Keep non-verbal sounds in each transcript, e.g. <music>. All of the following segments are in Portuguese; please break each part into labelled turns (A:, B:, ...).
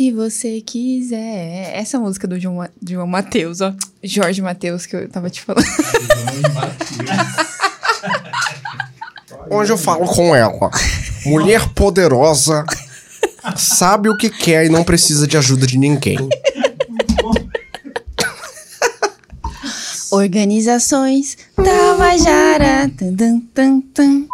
A: Se você quiser. Essa música do João, Ma- João Matheus, ó. Jorge Matheus, que eu tava te falando. <laughs>
B: Hoje eu falo com ela. Mulher poderosa, sabe o que quer e não precisa de ajuda de ninguém.
A: Organizações Tabajara. Tum, tum, tum.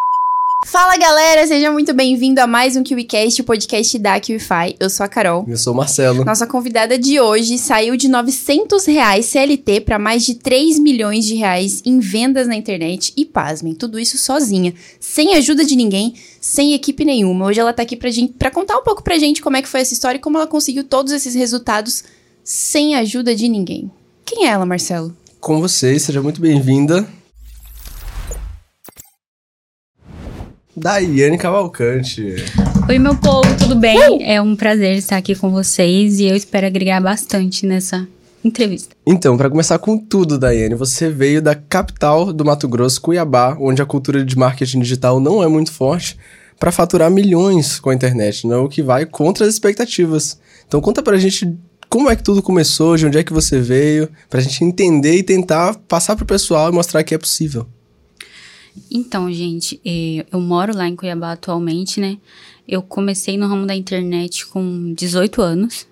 A: Fala galera, seja muito bem-vindo a mais um KiwiCast, o podcast da KiwiFi. Eu sou a Carol.
B: Eu sou o Marcelo.
A: Nossa convidada de hoje saiu de 900 reais CLT para mais de 3 milhões de reais em vendas na internet e pasmem, tudo isso sozinha, sem ajuda de ninguém, sem equipe nenhuma. Hoje ela tá aqui pra, gente, pra contar um pouco pra gente como é que foi essa história e como ela conseguiu todos esses resultados sem ajuda de ninguém. Quem é ela, Marcelo?
B: Com vocês, seja muito bem-vinda. Daiane Cavalcante.
C: Oi, meu povo, tudo bem? É um prazer estar aqui com vocês e eu espero agregar bastante nessa entrevista.
B: Então, para começar com tudo, Daiane, você veio da capital do Mato Grosso, Cuiabá, onde a cultura de marketing digital não é muito forte, para faturar milhões com a internet, né? o que vai contra as expectativas. Então, conta pra gente como é que tudo começou, de onde é que você veio, pra gente entender e tentar passar pro pessoal e mostrar que é possível.
C: Então, gente, eh, eu moro lá em Cuiabá atualmente, né? Eu comecei no ramo da internet com 18 anos.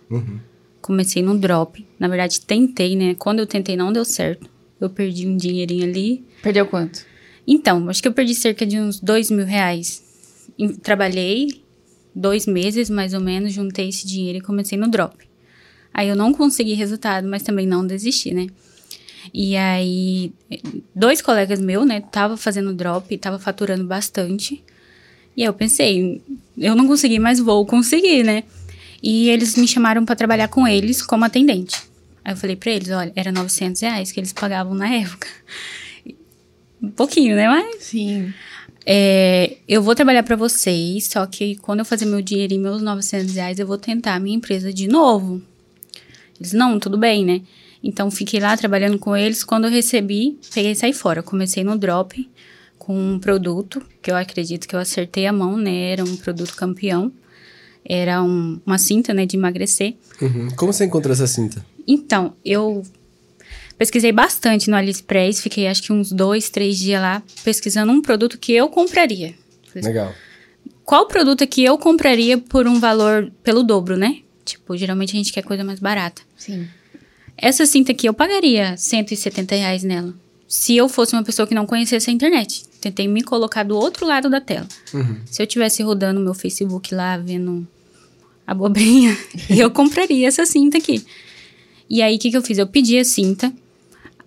C: Comecei no drop. Na verdade, tentei, né? Quando eu tentei, não deu certo. Eu perdi um dinheirinho ali.
A: Perdeu quanto?
C: Então, acho que eu perdi cerca de uns dois mil reais. Trabalhei dois meses, mais ou menos, juntei esse dinheiro e comecei no drop. Aí eu não consegui resultado, mas também não desisti, né? E aí, dois colegas meus, né, tava fazendo drop, tava faturando bastante. E aí eu pensei, eu não consegui, mas vou conseguir, né? E eles me chamaram pra trabalhar com eles como atendente. Aí eu falei pra eles, olha, era 900 reais que eles pagavam na época. Um pouquinho, né? Mas
A: Sim.
C: é, eu vou trabalhar pra vocês, só que quando eu fazer meu dinheiro e meus 900 reais, eu vou tentar a minha empresa de novo. Eles, não, tudo bem, né? Então, fiquei lá trabalhando com eles. Quando eu recebi, peguei e saí fora. Comecei no drop com um produto que eu acredito que eu acertei a mão, né? Era um produto campeão. Era um- uma cinta, né, de emagrecer.
B: Uhum. Como você encontrou essa cinta?
C: Então, eu pesquisei bastante no AliExpress, fiquei acho que uns dois, três dias lá pesquisando um produto que eu compraria.
B: Legal.
C: Qual produto é que eu compraria por um valor pelo dobro, né? Tipo, geralmente a gente quer coisa mais barata.
A: Sim.
C: Essa cinta aqui eu pagaria 170 reais nela. Se eu fosse uma pessoa que não conhecesse a internet. Tentei me colocar do outro lado da tela. Se eu tivesse rodando meu Facebook lá, vendo abobrinha, <laughs> eu compraria essa cinta aqui. E aí, o que, que eu fiz? Eu pedi a cinta.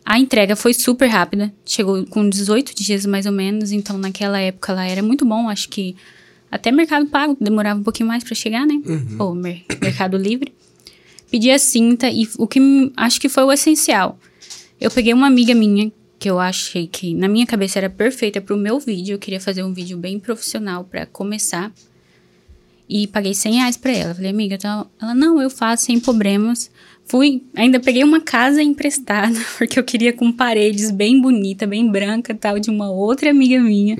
C: A entrega foi super rápida. Chegou com 18 dias, mais ou menos. Então, naquela época lá era muito bom. Acho que até Mercado Pago demorava um pouquinho mais pra chegar, né? Ou Mer- Mercado Livre. Pedi a cinta e o que acho que foi o essencial. Eu peguei uma amiga minha que eu achei que na minha cabeça era perfeita pro meu vídeo. Eu queria fazer um vídeo bem profissional pra começar. E paguei 100 reais pra ela. Falei, amiga, tá... ela, não, eu faço sem problemas. Fui, ainda peguei uma casa emprestada, <laughs> porque eu queria com paredes bem bonita, bem branca tal, de uma outra amiga minha,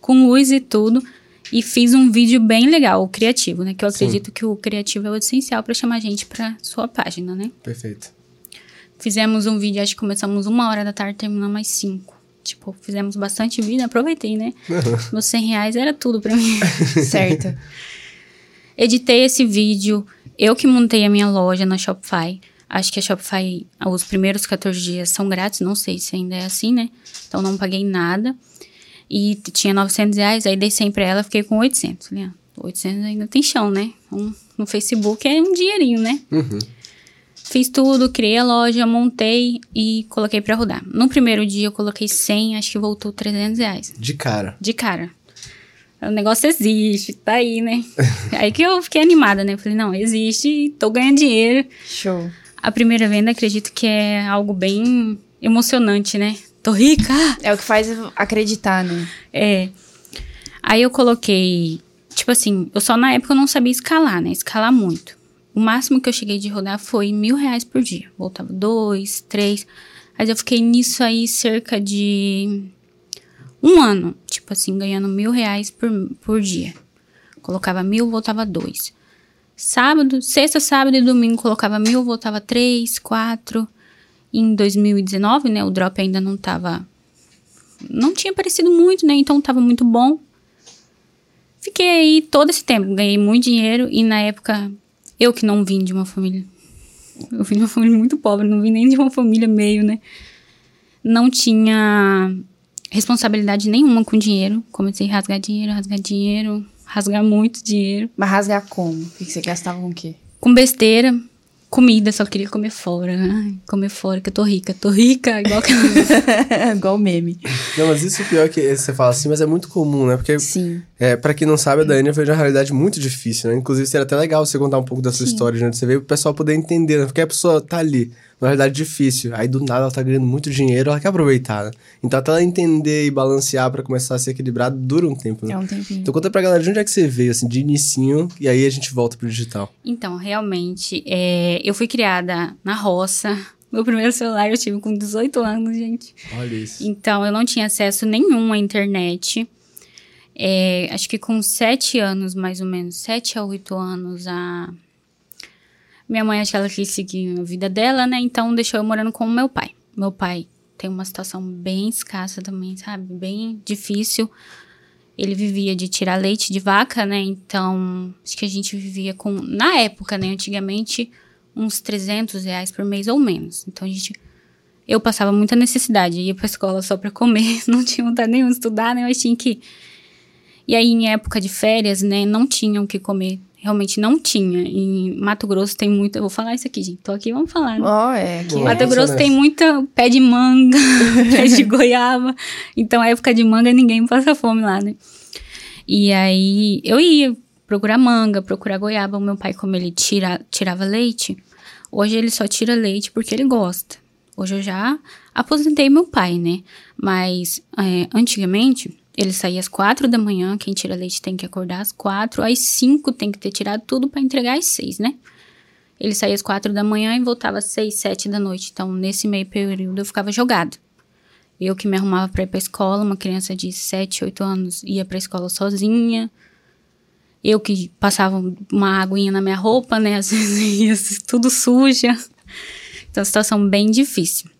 C: com luz e tudo. E fiz um vídeo bem legal, o criativo, né? Que eu
B: Sim.
C: acredito que o criativo é o essencial pra chamar gente pra sua página, né?
B: Perfeito.
C: Fizemos um vídeo, acho que começamos uma hora da tarde, terminamos às cinco. Tipo, fizemos bastante vídeo, aproveitei, né? <laughs> Meus 100 reais era tudo pra mim. <laughs>
A: Certo.
C: Editei esse vídeo, eu que montei a minha loja na Shopify. Acho que a Shopify, os primeiros 14 dias são grátis, não sei se ainda é assim, né? Então não paguei nada. E tinha 900 reais, aí dei 100 pra ela, fiquei com 800. Falei, ah, 800 ainda tem chão, né? Um, no Facebook é um dinheirinho, né? Fiz tudo, criei a loja, montei e coloquei pra rodar. No primeiro dia eu coloquei 100, acho que voltou 300 reais.
B: De cara.
C: De cara. O negócio existe, tá aí, né? <laughs> aí que eu fiquei animada, né? Falei, não, existe, tô ganhando dinheiro.
A: Show.
C: A primeira venda, acredito que é algo bem emocionante, né? Tô rica!
A: É o que faz acreditar, né?
C: É. Aí eu coloquei, tipo assim, eu só na época eu não sabia escalar, né? Escalar muito. O máximo que eu cheguei de rodar foi mil reais por dia. Voltava dois, três. Mas eu fiquei nisso aí cerca de um ano. Tipo assim, ganhando mil reais por, por dia. Colocava mil, voltava dois. Sábado, sexta, sábado e domingo colocava mil, voltava três, quatro. Em 2019, né, o drop ainda não tava... Não tinha aparecido muito, né, então tava muito bom. Fiquei aí todo esse tempo, ganhei muito dinheiro e na época, eu que não vim de uma família... Eu vim de uma família muito pobre, não vim nem de uma família meio, né? Não tinha responsabilidade nenhuma com dinheiro. Comecei a rasgar dinheiro, rasgar dinheiro, rasgar muito dinheiro.
A: Mas rasgar como? O que você gastava com o quê?
C: Com besteira, comida, só queria comer fora. Ai, comer fora, que eu tô rica, tô rica, igual que... <laughs>
A: igual meme.
B: Não, mas isso é pior que você fala assim, mas é muito comum, né? Porque,
A: Sim.
B: é, pra quem não sabe, a Daiane veio de uma realidade muito difícil, né? Inclusive, seria até legal você contar um pouco da sua
A: Sim.
B: história, né? Você veio pro pessoal poder entender, né? Porque a pessoa tá ali, numa realidade difícil. Aí, do nada, ela tá ganhando muito dinheiro, ela quer aproveitar, né? Então, até ela entender e balancear pra começar a ser equilibrado, dura um tempo, né?
A: É um tempinho.
B: Então, conta pra galera de onde é que você veio, assim, de inicinho, e aí a gente volta pro digital.
C: Então, realmente, é, eu fui criada na roça. Meu primeiro celular eu tive com 18 anos, gente.
B: Olha isso.
C: Então, eu não tinha acesso nenhum à internet. É, acho que com sete anos, mais ou menos, sete a oito anos, a minha mãe, acho que ela quis seguir a vida dela, né? Então, deixou eu morando com meu pai. Meu pai tem uma situação bem escassa também, sabe? Bem difícil. Ele vivia de tirar leite de vaca, né? Então, acho que a gente vivia com, na época, né? Antigamente, uns 300 reais por mês ou menos. Então, a gente eu passava muita necessidade, ia pra escola só pra comer, <laughs> não tinha vontade nenhuma de estudar, né? Mas tinha que. E aí, em época de férias, né, não tinham o que comer. Realmente não tinha. Em Mato Grosso tem muita. Eu vou falar isso aqui, gente. Tô aqui, vamos falar. Né?
A: Ó, é. Aqui
B: Boa.
C: Mato
A: é...
C: Grosso tem muita pé de manga, <laughs> pé de goiaba. Então, a época de manga, ninguém passa fome lá, né? E aí, eu ia procurar manga, procurar goiaba. O meu pai, como ele tira, tirava leite, hoje ele só tira leite porque ele gosta. Hoje eu já aposentei meu pai, né? Mas é, antigamente ele saía às quatro da manhã. Quem tira leite tem que acordar às quatro. Às cinco tem que ter tirado tudo para entregar às seis, né? Ele saía às quatro da manhã e voltava às seis, sete da noite. Então, nesse meio período, eu ficava jogada. Eu que me arrumava para ir pra escola, uma criança de sete, oito anos ia pra escola sozinha. Eu que passava uma aguinha na minha roupa, né? Às <laughs> vezes ia tudo suja. Então, situação bem difícil.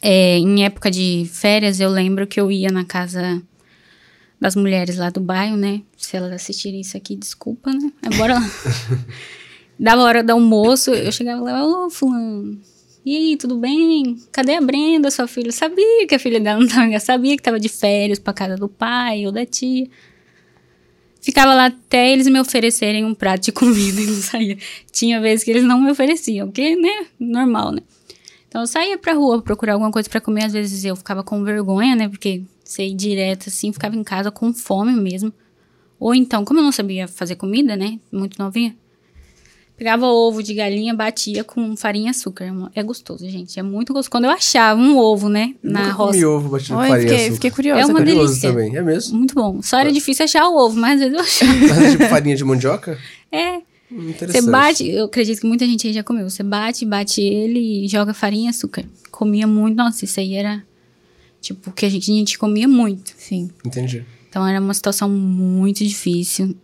C: É, em época de férias, eu lembro que eu ia na casa das mulheres lá do bairro, né? Se elas assistirem isso aqui, desculpa, né? Mas bora lá. <laughs> Dava hora do almoço, eu chegava lá, ô, fulano, e aí, tudo bem? Cadê a Brenda, sua filha? Eu sabia que a filha dela não tava, sabia que tava de férias pra casa do pai ou da tia. Ficava lá até eles me oferecerem um prato de comida <laughs> e não saía. Tinha vezes que eles não me ofereciam, porque, né, normal, né? Então eu saía pra rua procurar alguma coisa para comer, às vezes eu ficava com vergonha, né, porque sei direto assim, ficava em casa com fome mesmo. Ou então, como eu não sabia fazer comida, né, muito novinha, pegava ovo de galinha, batia com farinha e açúcar. É gostoso, gente, é muito gostoso. Quando eu achava um ovo, né, na
B: Nunca
C: roça.
B: comi ovo batido com farinha e
A: fiquei,
B: açúcar.
A: fiquei curiosa.
C: É uma
B: Curioso
C: delícia.
B: também, é mesmo?
C: Muito bom. Só era difícil achar o ovo, mas às vezes eu achava.
B: Mas é tipo farinha de mandioca?
C: É,
B: Hum,
C: Você bate, eu acredito que muita gente aí já comeu. Você bate, bate ele e joga farinha e açúcar. Comia muito, nossa, isso aí era tipo o que a gente, a gente comia muito.
A: Sim.
B: Entendi.
C: Então era uma situação muito difícil.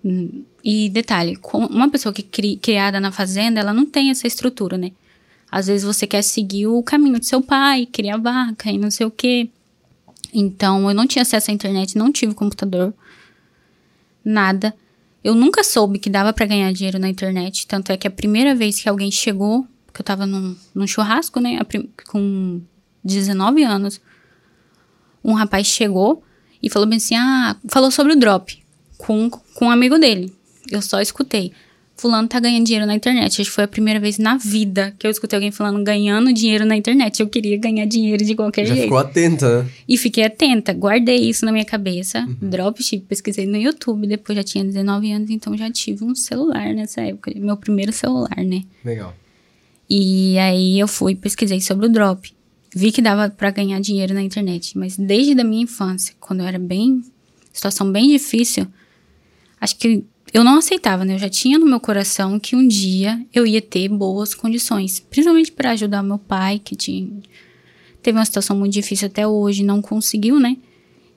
C: E detalhe, uma pessoa que cri, criada na fazenda, ela não tem essa estrutura, né? Às vezes você quer seguir o caminho do seu pai, criar vaca e não sei o quê. Então eu não tinha acesso à internet, não tive computador, nada. Eu nunca soube que dava pra ganhar dinheiro na internet. Tanto é que a primeira vez que alguém chegou, que eu tava num, num churrasco, né, com 19 anos, um rapaz chegou e falou bem assim: ah, falou sobre o drop com, com um amigo dele. Eu só escutei. Fulano tá ganhando dinheiro na internet. Acho que foi a primeira vez na vida que eu escutei alguém falando ganhando dinheiro na internet. Eu queria ganhar dinheiro de qualquer
B: Já
C: jeito.
B: ficou atenta, né?
C: E fiquei atenta, guardei isso na minha cabeça. Dropship, pesquisei no YouTube, depois já tinha 19 anos, então já tive um celular nessa época. Meu primeiro celular, né?
B: Legal.
C: E aí eu fui, pesquisei sobre o drop. Vi que dava pra ganhar dinheiro na internet, mas desde a minha infância, quando eu era bem situação bem difícil, acho que eu não aceitava, né? Eu já tinha no meu coração que um dia eu ia ter boas condições, principalmente para ajudar meu pai, que tinha teve uma situação muito difícil até hoje, não conseguiu, né?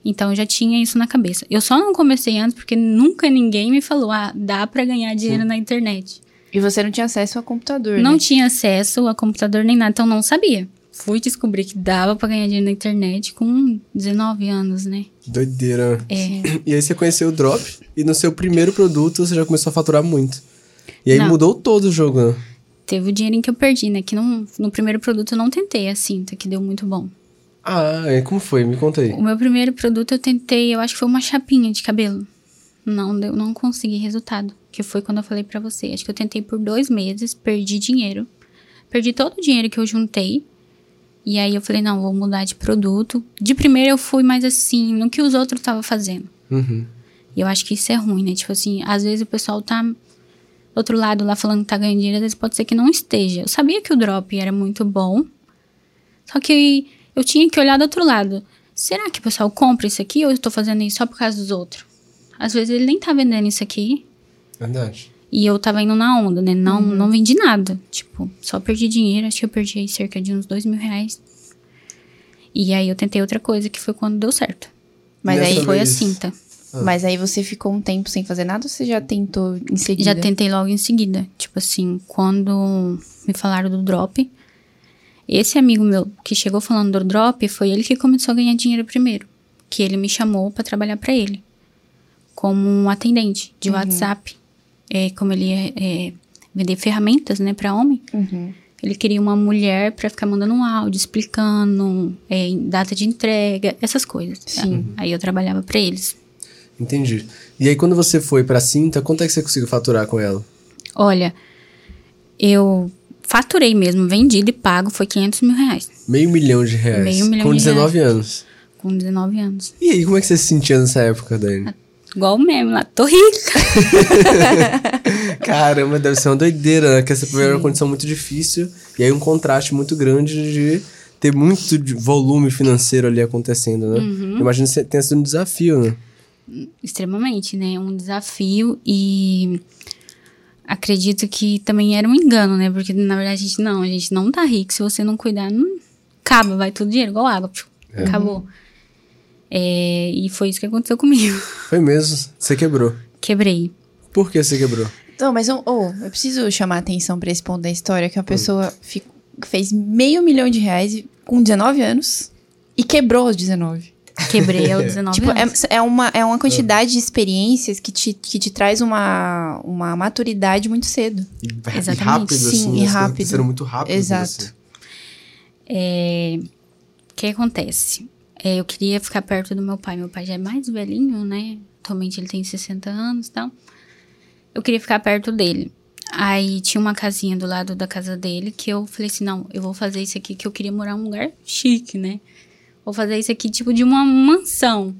C: Então eu já tinha isso na cabeça. Eu só não comecei antes porque nunca ninguém me falou: "Ah, dá pra ganhar dinheiro na internet".
A: E você não tinha acesso a computador,
C: Não
A: né?
C: tinha acesso a computador nem nada, então não sabia. Fui descobrir que dava pra ganhar dinheiro na internet com 19 anos, né?
B: Doideira.
C: É.
B: E aí você conheceu o Drop e no seu primeiro produto você já começou a faturar muito. E aí
C: Não.
B: mudou todo o jogo, né?
C: Teve o dinheirinho que eu perdi, né? Que no, no primeiro produto eu não tentei a cinta, que deu muito bom.
B: Ah, e como foi? Me conta aí.
C: O meu primeiro produto eu tentei, eu acho que foi uma chapinha de cabelo. Não deu, não consegui resultado. Que foi quando eu falei pra você. Acho que eu tentei por dois meses, perdi dinheiro. Perdi todo o dinheiro que eu juntei. E aí eu falei, não, vou mudar de produto. De primeiro eu fui mais assim, no que os outros estavam fazendo.
B: Uhum.
C: E eu acho que isso é ruim, né? Tipo assim, às vezes o pessoal tá do outro lado lá falando que tá ganhando dinheiro, às vezes pode ser que não esteja. Eu sabia que o drop era muito bom, só que eu tinha que olhar do outro lado. Será que o pessoal compra isso aqui ou eu tô fazendo isso só por causa dos outros? Às vezes ele nem tá vendendo isso aqui
B: Verdade.
C: E eu tava indo na onda, né? Não, não vendi nada. Tipo, só perdi dinheiro, acho que eu perdi aí cerca de uns dois mil reais. E aí eu tentei outra coisa que foi quando deu certo.
A: Mas
B: Dessa
A: aí,
C: Foi a
B: vez-
C: cinta.
A: mas aí você ficou um tempo sem fazer nada ou você já tentou em seguida?
C: Já tentei logo em seguida. Tipo assim, quando me falaram do drop, esse amigo meu que chegou falando do drop foi ele que começou a ganhar dinheiro primeiro. Que ele me chamou pra trabalhar pra ele. Como um atendente de WhatsApp. É, como ele ia é, vender ferramentas, né, pra homem.
A: Uhum.
C: Ele queria uma mulher pra ficar mandando um áudio, explicando é, data de entrega, essas coisas.
A: Sim.
C: Aí eu trabalhava pra eles.
B: Entendi. E aí quando você foi pra cinta, quanto é que você conseguiu faturar com ela?
C: Olha, eu faturei mesmo, vendido e pago, foi 500 mil reais.
B: Meio milhão de reais.
C: Meio milhão
B: com
C: de
B: 19 anos.
C: Com 19 anos.
B: E aí, como é que você se sentia nessa época, Dani?
C: Igual o meme lá, tô rica. <laughs>
B: Caramba, deve ser uma doideira, né? Que essa primeira é uma condição muito difícil. E aí um contraste muito grande de ter muito volume financeiro ali acontecendo, né?
C: Uhum.
B: Imagina que tenha sido um desafio, né?
C: Extremamente, né? Um desafio e acredito que também era um engano, né? Porque na verdade a gente não, a gente não tá rico. Se você não cuidar, não acaba, vai tudo dinheiro, igual água. pfiu, Acabou. É, e foi isso que aconteceu comigo. <laughs>
B: Foi mesmo. Você quebrou.
C: Quebrei.
B: Por que você quebrou?
A: Então, mas oh, oh, eu preciso chamar a atenção pra esse ponto da história que a pessoa fi- fez meio milhão de reais com 19 anos e quebrou aos 19.
C: Quebrei aos <laughs> 19
A: Tipo,
C: anos.
A: é, é, uma, é uma quantidade de experiências que te, que te traz uma, uma maturidade muito cedo.
B: E, e
C: Exatamente.
B: rápido,
A: Sim,
B: assim.
A: e rápido.
B: muito rápido.
A: Exato.
B: Assim.
C: É, o que acontece? É, eu queria ficar perto do meu pai. Meu pai já é mais velhinho, né? Atualmente ele tem 60 anos e tal. Eu queria ficar perto dele. Aí tinha uma casinha do lado da casa dele que eu falei assim: não, eu vou fazer isso aqui que eu queria morar em um lugar chique, né? Vou fazer isso aqui tipo de uma mansão.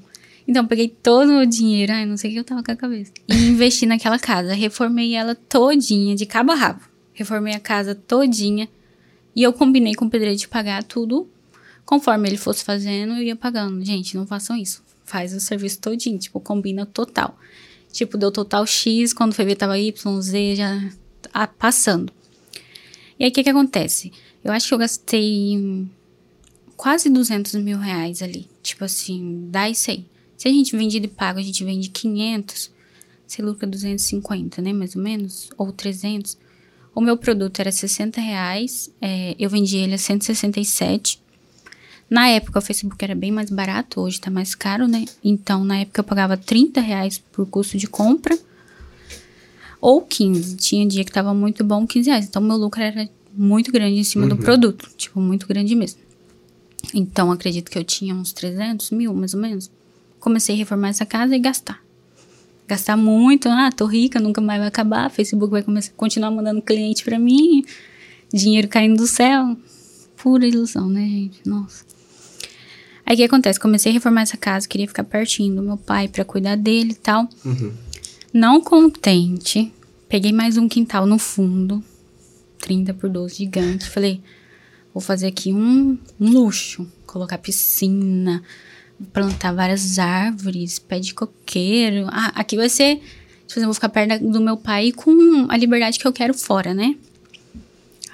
C: Então, eu peguei todo o dinheiro, ai, não sei o que eu tava com a cabeça. E investi naquela casa. Reformei ela todinha, de cabo a rabo. Reformei a casa todinha. E eu combinei com o pedreiro de pagar tudo conforme ele fosse fazendo, eu ia pagando. Gente, não façam isso. Faz o serviço todinho, tipo, combina total. Tipo, deu total X, quando foi ver tava Y, Z, já ah, passando. E aí, o que que acontece? Eu acho que eu gastei quase 200 mil reais ali. Tipo assim, dá isso aí. Se a gente vende de pago, a gente vende 500, você lucra 250, né, mais ou menos? Ou 300. O meu produto era 60 reais, é, eu vendi ele a 167. Na época, o Facebook era bem mais barato, hoje tá mais caro, né? Então, na época, eu pagava 30 reais por custo de compra. Ou 15. Tinha dia que tava muito bom, 15 reais. Então, meu lucro era muito grande em cima do produto. Tipo, muito grande mesmo. Então, acredito que eu tinha uns 300 mil, mais ou menos. Comecei a reformar essa casa e gastar. Gastar muito. Ah, tô rica, nunca mais vai acabar. Facebook vai começar, continuar mandando cliente pra mim. Dinheiro caindo do céu. Pura ilusão, né, gente? Nossa. Aí o que acontece? Comecei a reformar essa casa, queria ficar pertinho do meu pai pra cuidar dele e tal. Não contente, peguei mais um quintal no fundo, 30 por 12 gigante. Falei, vou fazer aqui um, um luxo. Colocar piscina, plantar várias árvores, pé de coqueiro. Ah, aqui vai ser. Tipo, eu vou ficar perto do meu pai com a liberdade que eu quero fora, né?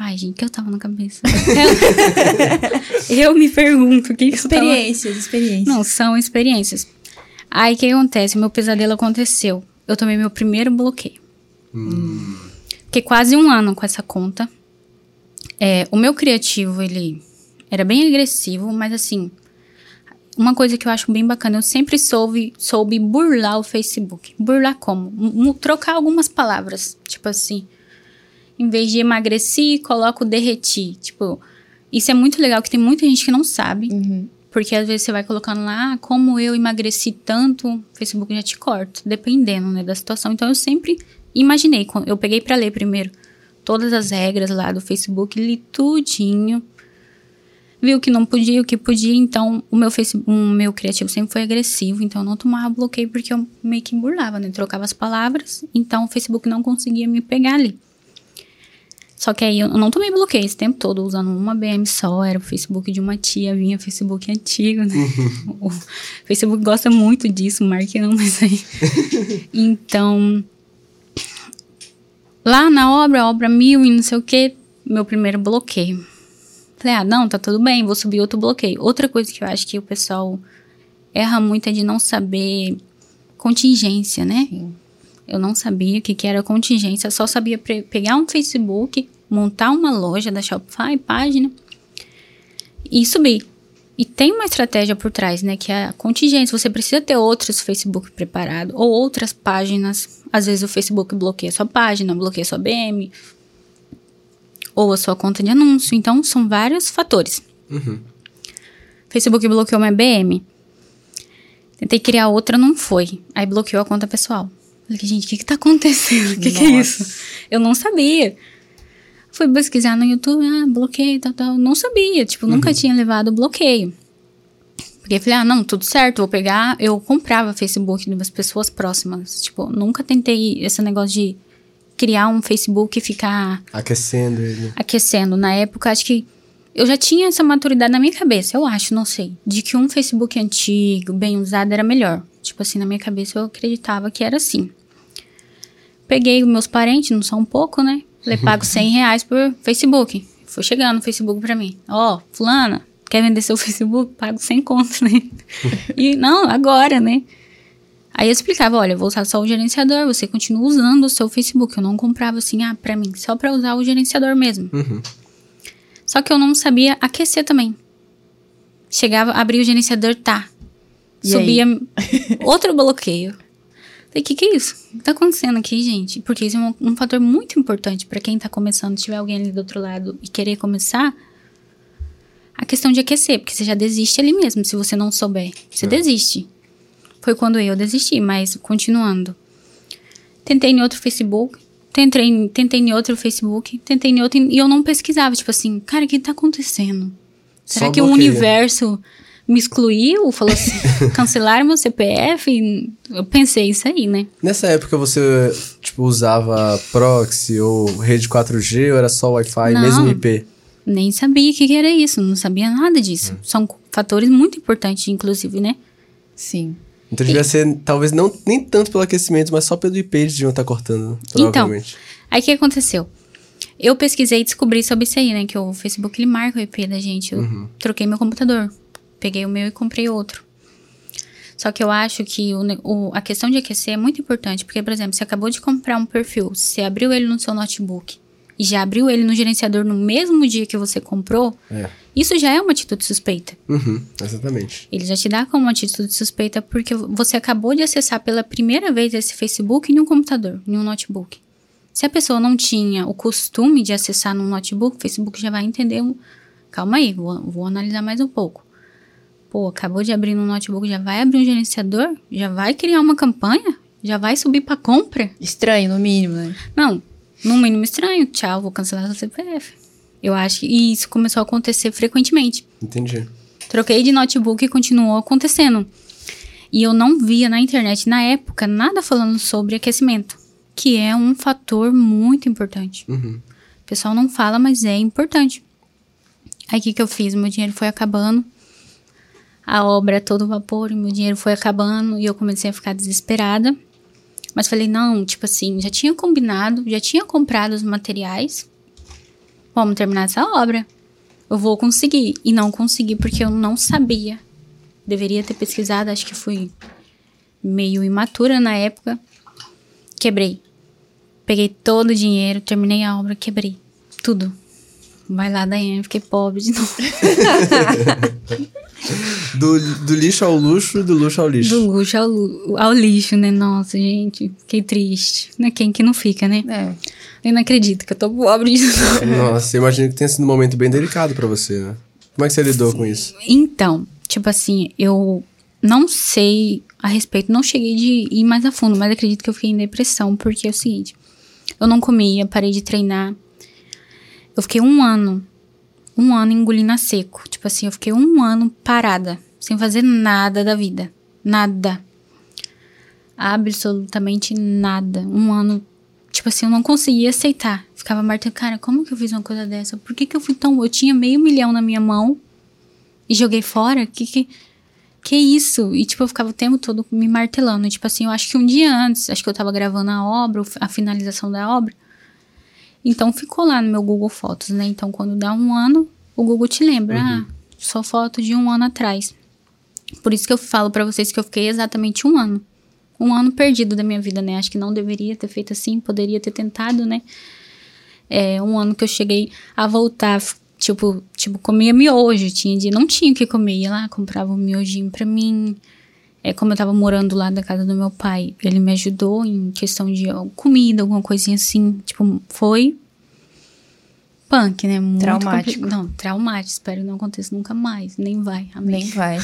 C: Ai, gente, o que eu tava na cabeça? <laughs> eu me pergunto o que, que eu tava...
A: Experiências, experiências.
C: Não, são experiências. Aí o que acontece? Meu pesadelo aconteceu. Eu tomei meu primeiro bloqueio. Fiquei quase um ano com essa conta. É, o meu criativo, ele era bem agressivo, mas assim, uma coisa que eu acho bem bacana, eu sempre soube, soube burlar o Facebook. Burlar como? M trocar algumas palavras. Tipo assim, em vez de emagreci, coloco derreti. Tipo, isso é muito legal, que tem muita gente que não sabe.
A: Uhum.
C: Porque às vezes você vai colocando lá, ah, como eu emagreci tanto, o Facebook já te corta, dependendo né, da situação. Então eu sempre imaginei, eu peguei para ler primeiro todas as regras lá do Facebook, li tudinho. Viu que não podia, o que podia, então o meu Facebook, o meu criativo sempre foi agressivo, então eu não tomava bloqueio porque eu meio que burlava, né? Trocava as palavras, então o Facebook não conseguia me pegar ali. Só que aí eu não tomei bloqueio esse tempo todo, usando uma BM só, era o Facebook de uma tia, vinha Facebook antigo, né? Uhum. <laughs> o Facebook gosta muito disso, Mark não, mas aí. <laughs> então, lá na obra, obra mil e não sei o que, meu primeiro bloqueio. Falei, ah, não, tá tudo bem, vou subir outro bloqueio. Outra coisa que eu acho que o pessoal erra muito é de não saber contingência, né? Sim. Eu não sabia o que, que era contingência, só sabia pegar um Facebook, montar uma loja da Shopify, página, e subir. E tem uma estratégia por trás, né? Que é a contingência. Você precisa ter outros Facebook preparado ou outras páginas. Às vezes o Facebook bloqueia sua página, bloqueia sua BM ou a sua conta de anúncio. Então são vários fatores. Uhum. Facebook bloqueou minha BM. Tentei criar outra, não foi. Aí bloqueou a conta pessoal. Falei, gente, o que que tá acontecendo? O que, que é isso? Eu não sabia. Fui pesquisar no YouTube, ah, bloqueio, tal, tal. Não sabia, tipo, uhum. nunca tinha levado bloqueio. Porque falei, ah, não, tudo certo, vou pegar. Eu comprava Facebook das pessoas próximas. Tipo, nunca tentei esse negócio de criar um Facebook e ficar.
B: Aquecendo ele.
C: Aquecendo. Na época, acho que eu já tinha essa maturidade na minha cabeça, eu acho, não sei. De que um Facebook antigo, bem usado, era melhor. Tipo assim, na minha cabeça eu acreditava que era assim peguei meus parentes, não são um pouco, né? Falei, pago 100 reais por Facebook. Foi chegando no Facebook pra mim. Ó, oh, fulana, quer vender seu <laughs> Facebook? Pago 100 contos, né? <laughs> e, não, agora, né? Aí eu explicava, olha, eu vou usar só o gerenciador, você continua usando o seu Facebook. Eu não comprava assim, ah, pra mim, só pra usar o gerenciador mesmo. Uhum. Só que eu não sabia aquecer também. Chegava, abria o gerenciador, tá. E subia <laughs> outro bloqueio. Falei, o que, que é isso? O que tá acontecendo aqui, gente? Porque isso é um, um fator muito importante para quem tá começando. Se tiver alguém ali do outro lado e querer começar, a questão de aquecer, porque você já desiste ali mesmo, se você não souber. Você é. desiste. Foi quando eu desisti, mas continuando. Tentei em outro Facebook, tentei, tentei em outro Facebook, tentei em outro e eu não pesquisava, tipo assim, cara, o que tá acontecendo? Será Só que bloqueia. o universo me excluiu, falou assim, <laughs> cancelaram meu CPF. Eu pensei isso aí, né?
B: Nessa época você, tipo, usava proxy ou rede 4G ou era só Wi-Fi, mesmo IP?
C: Nem sabia o que, que, era isso, não sabia nada disso. Hum. São fatores muito importantes, inclusive, né?
A: Sim.
B: Então devia e... ser, talvez não nem tanto pelo aquecimento, mas só pelo IP eles deviam estar cortando, então, provavelmente.
C: Então, aí o que aconteceu? Eu pesquisei e descobri sobre isso aí, né? Que o Facebook ele marca o IP da gente. Eu uhum. troquei meu computador peguei o meu e comprei outro. Só que eu acho que o, o, a questão de aquecer é muito importante, porque, por exemplo, você acabou de comprar um perfil, você abriu ele no seu notebook e já abriu ele no gerenciador no mesmo dia que você comprou, é. isso já é uma atitude suspeita.
B: Uhum, exatamente.
C: Ele já te dá como uma atitude suspeita porque você acabou de acessar pela primeira vez esse Facebook em um computador, em um notebook. Se a pessoa não tinha o costume de acessar num notebook, o Facebook já vai entender. Calma aí, vou, vou analisar mais um pouco. Pô, acabou de abrir no notebook, já vai abrir um gerenciador? Já vai criar uma campanha? Já vai subir para compra?
A: Estranho, no mínimo, né?
C: Não, no mínimo estranho. Tchau, vou cancelar seu CPF. Eu acho que isso começou a acontecer frequentemente.
B: Entendi.
C: Troquei de notebook e continuou acontecendo. E eu não via na internet, na época, nada falando sobre aquecimento, que é um fator muito importante. Uhum. O pessoal não fala, mas é importante. Aí o que, que eu fiz? Meu dinheiro foi acabando a obra a todo vapor e meu dinheiro foi acabando e eu comecei a ficar desesperada. Mas falei, não, tipo assim, já tinha combinado, já tinha comprado os materiais. Vamos terminar essa obra. Eu vou conseguir. E não consegui porque eu não sabia. Deveria ter pesquisado, acho que fui meio imatura na época. Quebrei. Peguei todo o dinheiro, terminei a obra, quebrei. Tudo. Vai lá, Daiane, fiquei pobre de novo. <laughs>
B: Do, do lixo ao luxo, do luxo ao lixo.
C: Do luxo ao, ao lixo, né? Nossa, gente, fiquei triste. Né? Quem que não fica, né?
A: É.
C: Eu não acredito que eu tô pobre de novo. <laughs>
B: Nossa, eu imagino que tenha sido um momento bem delicado pra você, né? Como é que você lidou com isso?
C: Então, tipo assim, eu não sei a respeito, não cheguei de ir mais a fundo, mas acredito que eu fiquei em depressão, porque é o seguinte: eu não comia, parei de treinar. Eu fiquei um ano, um ano engolindo a seco. Tipo assim, eu fiquei um ano parada, sem fazer nada da vida. Nada. Absolutamente nada. Um ano, tipo assim, eu não conseguia aceitar. Ficava martelando, cara, como que eu fiz uma coisa dessa? Por que que eu fui tão. Eu tinha meio milhão na minha mão e joguei fora? Que que. Que isso? E, tipo, eu ficava o tempo todo me martelando. Tipo assim, eu acho que um dia antes, acho que eu tava gravando a obra, a finalização da obra. Então ficou lá no meu Google Fotos, né? Então quando dá um ano, o Google te lembra, ah, só foto de um ano atrás. Por isso que eu falo pra vocês que eu fiquei exatamente um ano. Um ano perdido da minha vida, né? Acho que não deveria ter feito assim, poderia ter tentado, né? É um ano que eu cheguei a voltar, tipo, tipo, comia miojo, tinha dia, não tinha o que comer, ia lá, comprava um miojinho pra mim. É, como eu tava morando lá da casa do meu pai, ele me ajudou em questão de comida, alguma coisinha assim. Tipo, foi punk, né? Muito
A: Traumático.
C: Não, traumático. Espero que não aconteça nunca mais. Nem vai. Amém.
A: Nem vai.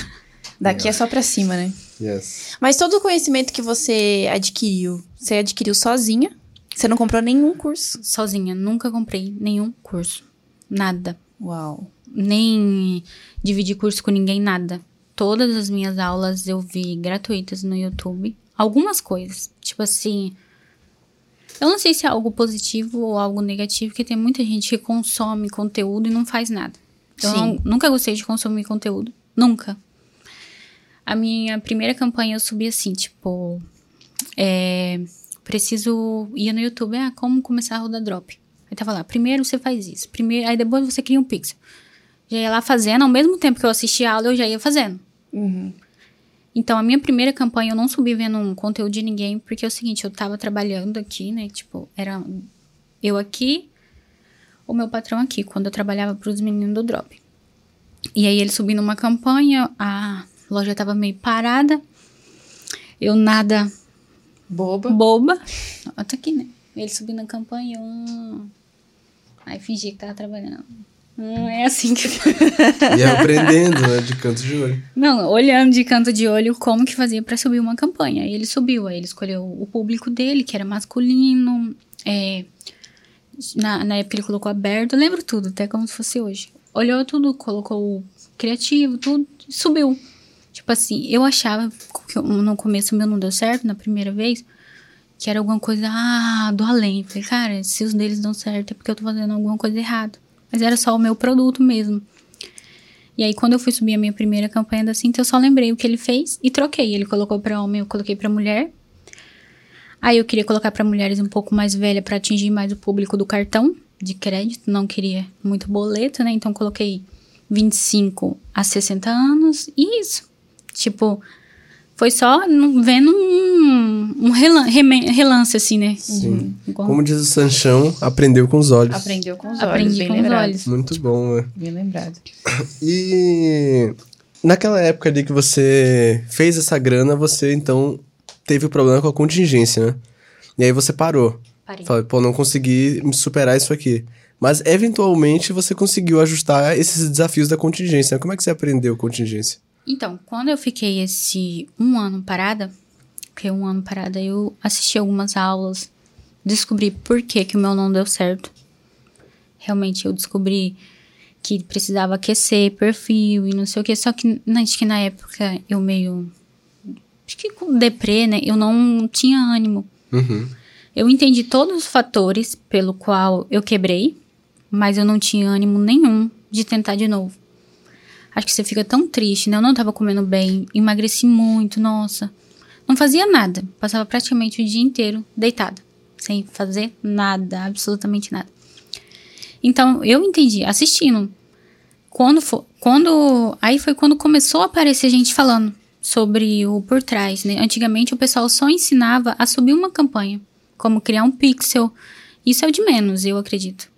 A: Daqui é só pra cima, né?
B: Yes.
A: Mas todo o conhecimento que você adquiriu, você adquiriu sozinha? Você não comprou nenhum curso?
C: Sozinha, nunca comprei nenhum curso. Nada.
A: Uau.
C: Nem dividi curso com ninguém, nada. Todas as minhas aulas eu vi gratuitas no YouTube. Algumas coisas. Tipo assim. Eu não sei se é algo positivo ou algo negativo, porque tem muita gente que consome conteúdo e não faz nada. Eu
A: Sim.
C: não- nunca gostei de consumir conteúdo. Nunca. A minha primeira campanha eu subi assim, tipo. É, preciso ir no YouTube, ah, como começar a rodar drop. Aí tava lá, primeiro você faz isso, primeiro, aí depois você cria um pixel. Já ia lá fazendo, ao mesmo tempo que eu assistia a aula, eu já ia fazendo.
A: Uhum.
C: Então, a minha primeira campanha, eu não subi vendo um conteúdo de ninguém, porque é o seguinte, eu tava trabalhando aqui, né? Tipo, era eu aqui, o meu patrão aqui, quando eu trabalhava pros meninos do Drop. E aí, ele subindo uma campanha, a loja tava meio parada, eu nada
A: Boba.
C: boba. Ó, tá aqui, né? Ele subindo a campanha, hum. Aí fingi que tava trabalhando. Hum, é assim que. <laughs>
B: E aprendendo, né? De canto de olho.
C: Não, olhando de canto de olho como que fazia pra subir uma campanha. Aí ele subiu, aí ele escolheu o público dele, que era masculino. É, na, na época ele colocou aberto, eu lembro tudo, até como se fosse hoje. Olhou tudo, colocou o criativo, tudo, e subiu. Tipo assim, eu achava que no começo o meu não deu certo, na primeira vez, que era alguma coisa ah, do além. Falei, cara, se os deles dão certo é porque eu tô fazendo alguma coisa errada. Mas era só o meu produto mesmo. E aí, quando eu fui subir a minha primeira campanha da Cinta, eu só lembrei o que ele fez e troquei. Ele colocou pra homem, eu coloquei pra mulher. Aí eu queria colocar pra mulheres um pouco mais velha pra atingir mais o público do cartão de crédito. Não queria muito boleto, né? Então coloquei 25 a 60 anos. E isso. Tipo, foi só vendo um, um relan- relance, assim, né?
B: Sim.
C: Igual-
B: Como diz o Sanchão, aprendeu com os olhos.
A: Aprendeu com os
C: Aprendi
A: olhos, bem
C: com os
A: lembrado.
C: olhos.
B: Muito bom, né?
A: Bem lembrado.
B: E naquela época ali que você fez essa grana, você então teve o problema com a contingência, né? E aí você parou.
C: Parei.
B: Falei, pô, não consegui superar isso aqui. Mas eventualmente você conseguiu ajustar esses desafios da contingência. né? Como é que você aprendeu contingência?
C: Então, quando eu fiquei esse um ano parada, fiquei um ano parada, eu assisti algumas aulas, descobri por que, que o meu não deu certo. Realmente eu descobri que precisava aquecer perfil e não sei o que. Só que na- acho que na época eu meio. Acho que com deprê, né? Eu não tinha ânimo.
B: Uhum.
C: Eu entendi todos os fatores pelo qual eu quebrei, mas eu não tinha ânimo nenhum de tentar de novo. Acho que você fica tão triste, né? Eu não tava comendo bem, emagreci muito, nossa. Não fazia nada. Passava praticamente o dia inteiro deitada, sem fazer nada, absolutamente nada. Então, eu entendi, assistindo. Quando for, quando aí foi quando começou a aparecer gente falando sobre o por trás, né? Antigamente o pessoal só ensinava a subir uma campanha. como criar um pixel. Isso é o de menos, eu acredito.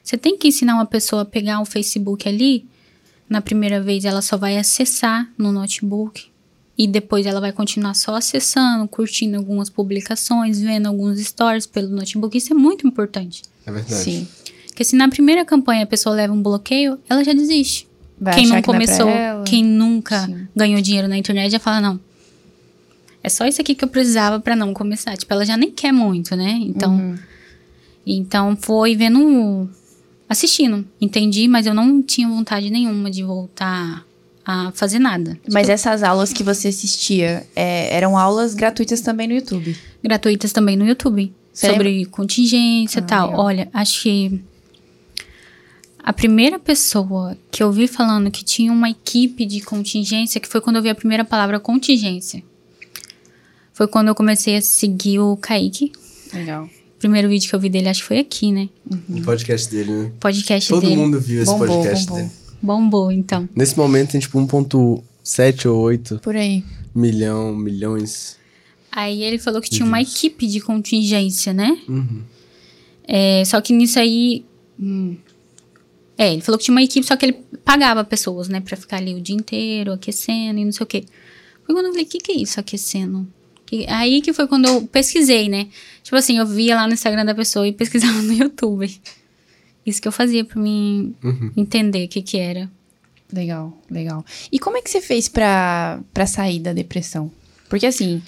C: Você tem que ensinar uma pessoa a pegar o Facebook ali. Na primeira vez, ela só vai acessar no notebook. E depois ela vai continuar só acessando, curtindo algumas publicações, vendo alguns stories pelo notebook. Isso é muito importante.
B: É verdade.
A: Sim.
C: Porque se na primeira campanha a pessoa leva um bloqueio, ela já desiste.
A: Vai
C: quem não
A: que não é
C: começou,
A: ela.
C: quem nunca
A: Sim.
C: ganhou dinheiro na internet já fala, não. É só isso aqui que eu precisava pra não começar. Tipo, ela já nem quer muito, né? Então,
A: Uhum.
C: então foi vendo, assistindo. Entendi, mas eu não tinha vontade nenhuma de voltar a fazer nada.
A: Mas essas aulas que você assistia é, eram aulas gratuitas também no YouTube.
C: gratuitas também no YouTube.
A: Você
C: sobre contingência e
A: Ah,
C: tal.
A: legal.
C: Olha, acho que a primeira pessoa que eu vi falando que tinha uma equipe de contingência, que foi quando eu vi a primeira palavra contingência. Foi quando eu comecei a seguir o Kaique.
A: Legal.
C: O primeiro vídeo que eu vi dele, acho que foi aqui, né?
B: O podcast dele, né?
C: Podcast
B: Todo
C: dele.
B: mundo viu esse
A: Bombou,
B: podcast
A: bombou.
B: dele.
C: Bombou, então.
B: Nesse momento tem tipo 1.7 ou 8
A: Por aí.
B: milhão, milhões.
C: Aí ele falou que tinha uma equipe de contingência, né?
B: Uhum.
C: É, só que nisso aí. hum, é, ele falou que tinha uma equipe, só que ele pagava pessoas, né? Pra ficar ali o dia inteiro aquecendo e não sei o quê. Foi quando eu falei: o que, que é isso, aquecendo? Que- aí que foi quando eu pesquisei, né? Tipo assim, eu via lá no Instagram da pessoa e pesquisava no <laughs> YouTube. Isso que eu fazia pra mim
B: Uhum.
C: entender o que, que era.
A: Legal, legal. E como é que você fez pra, pra sair da depressão? Porque assim,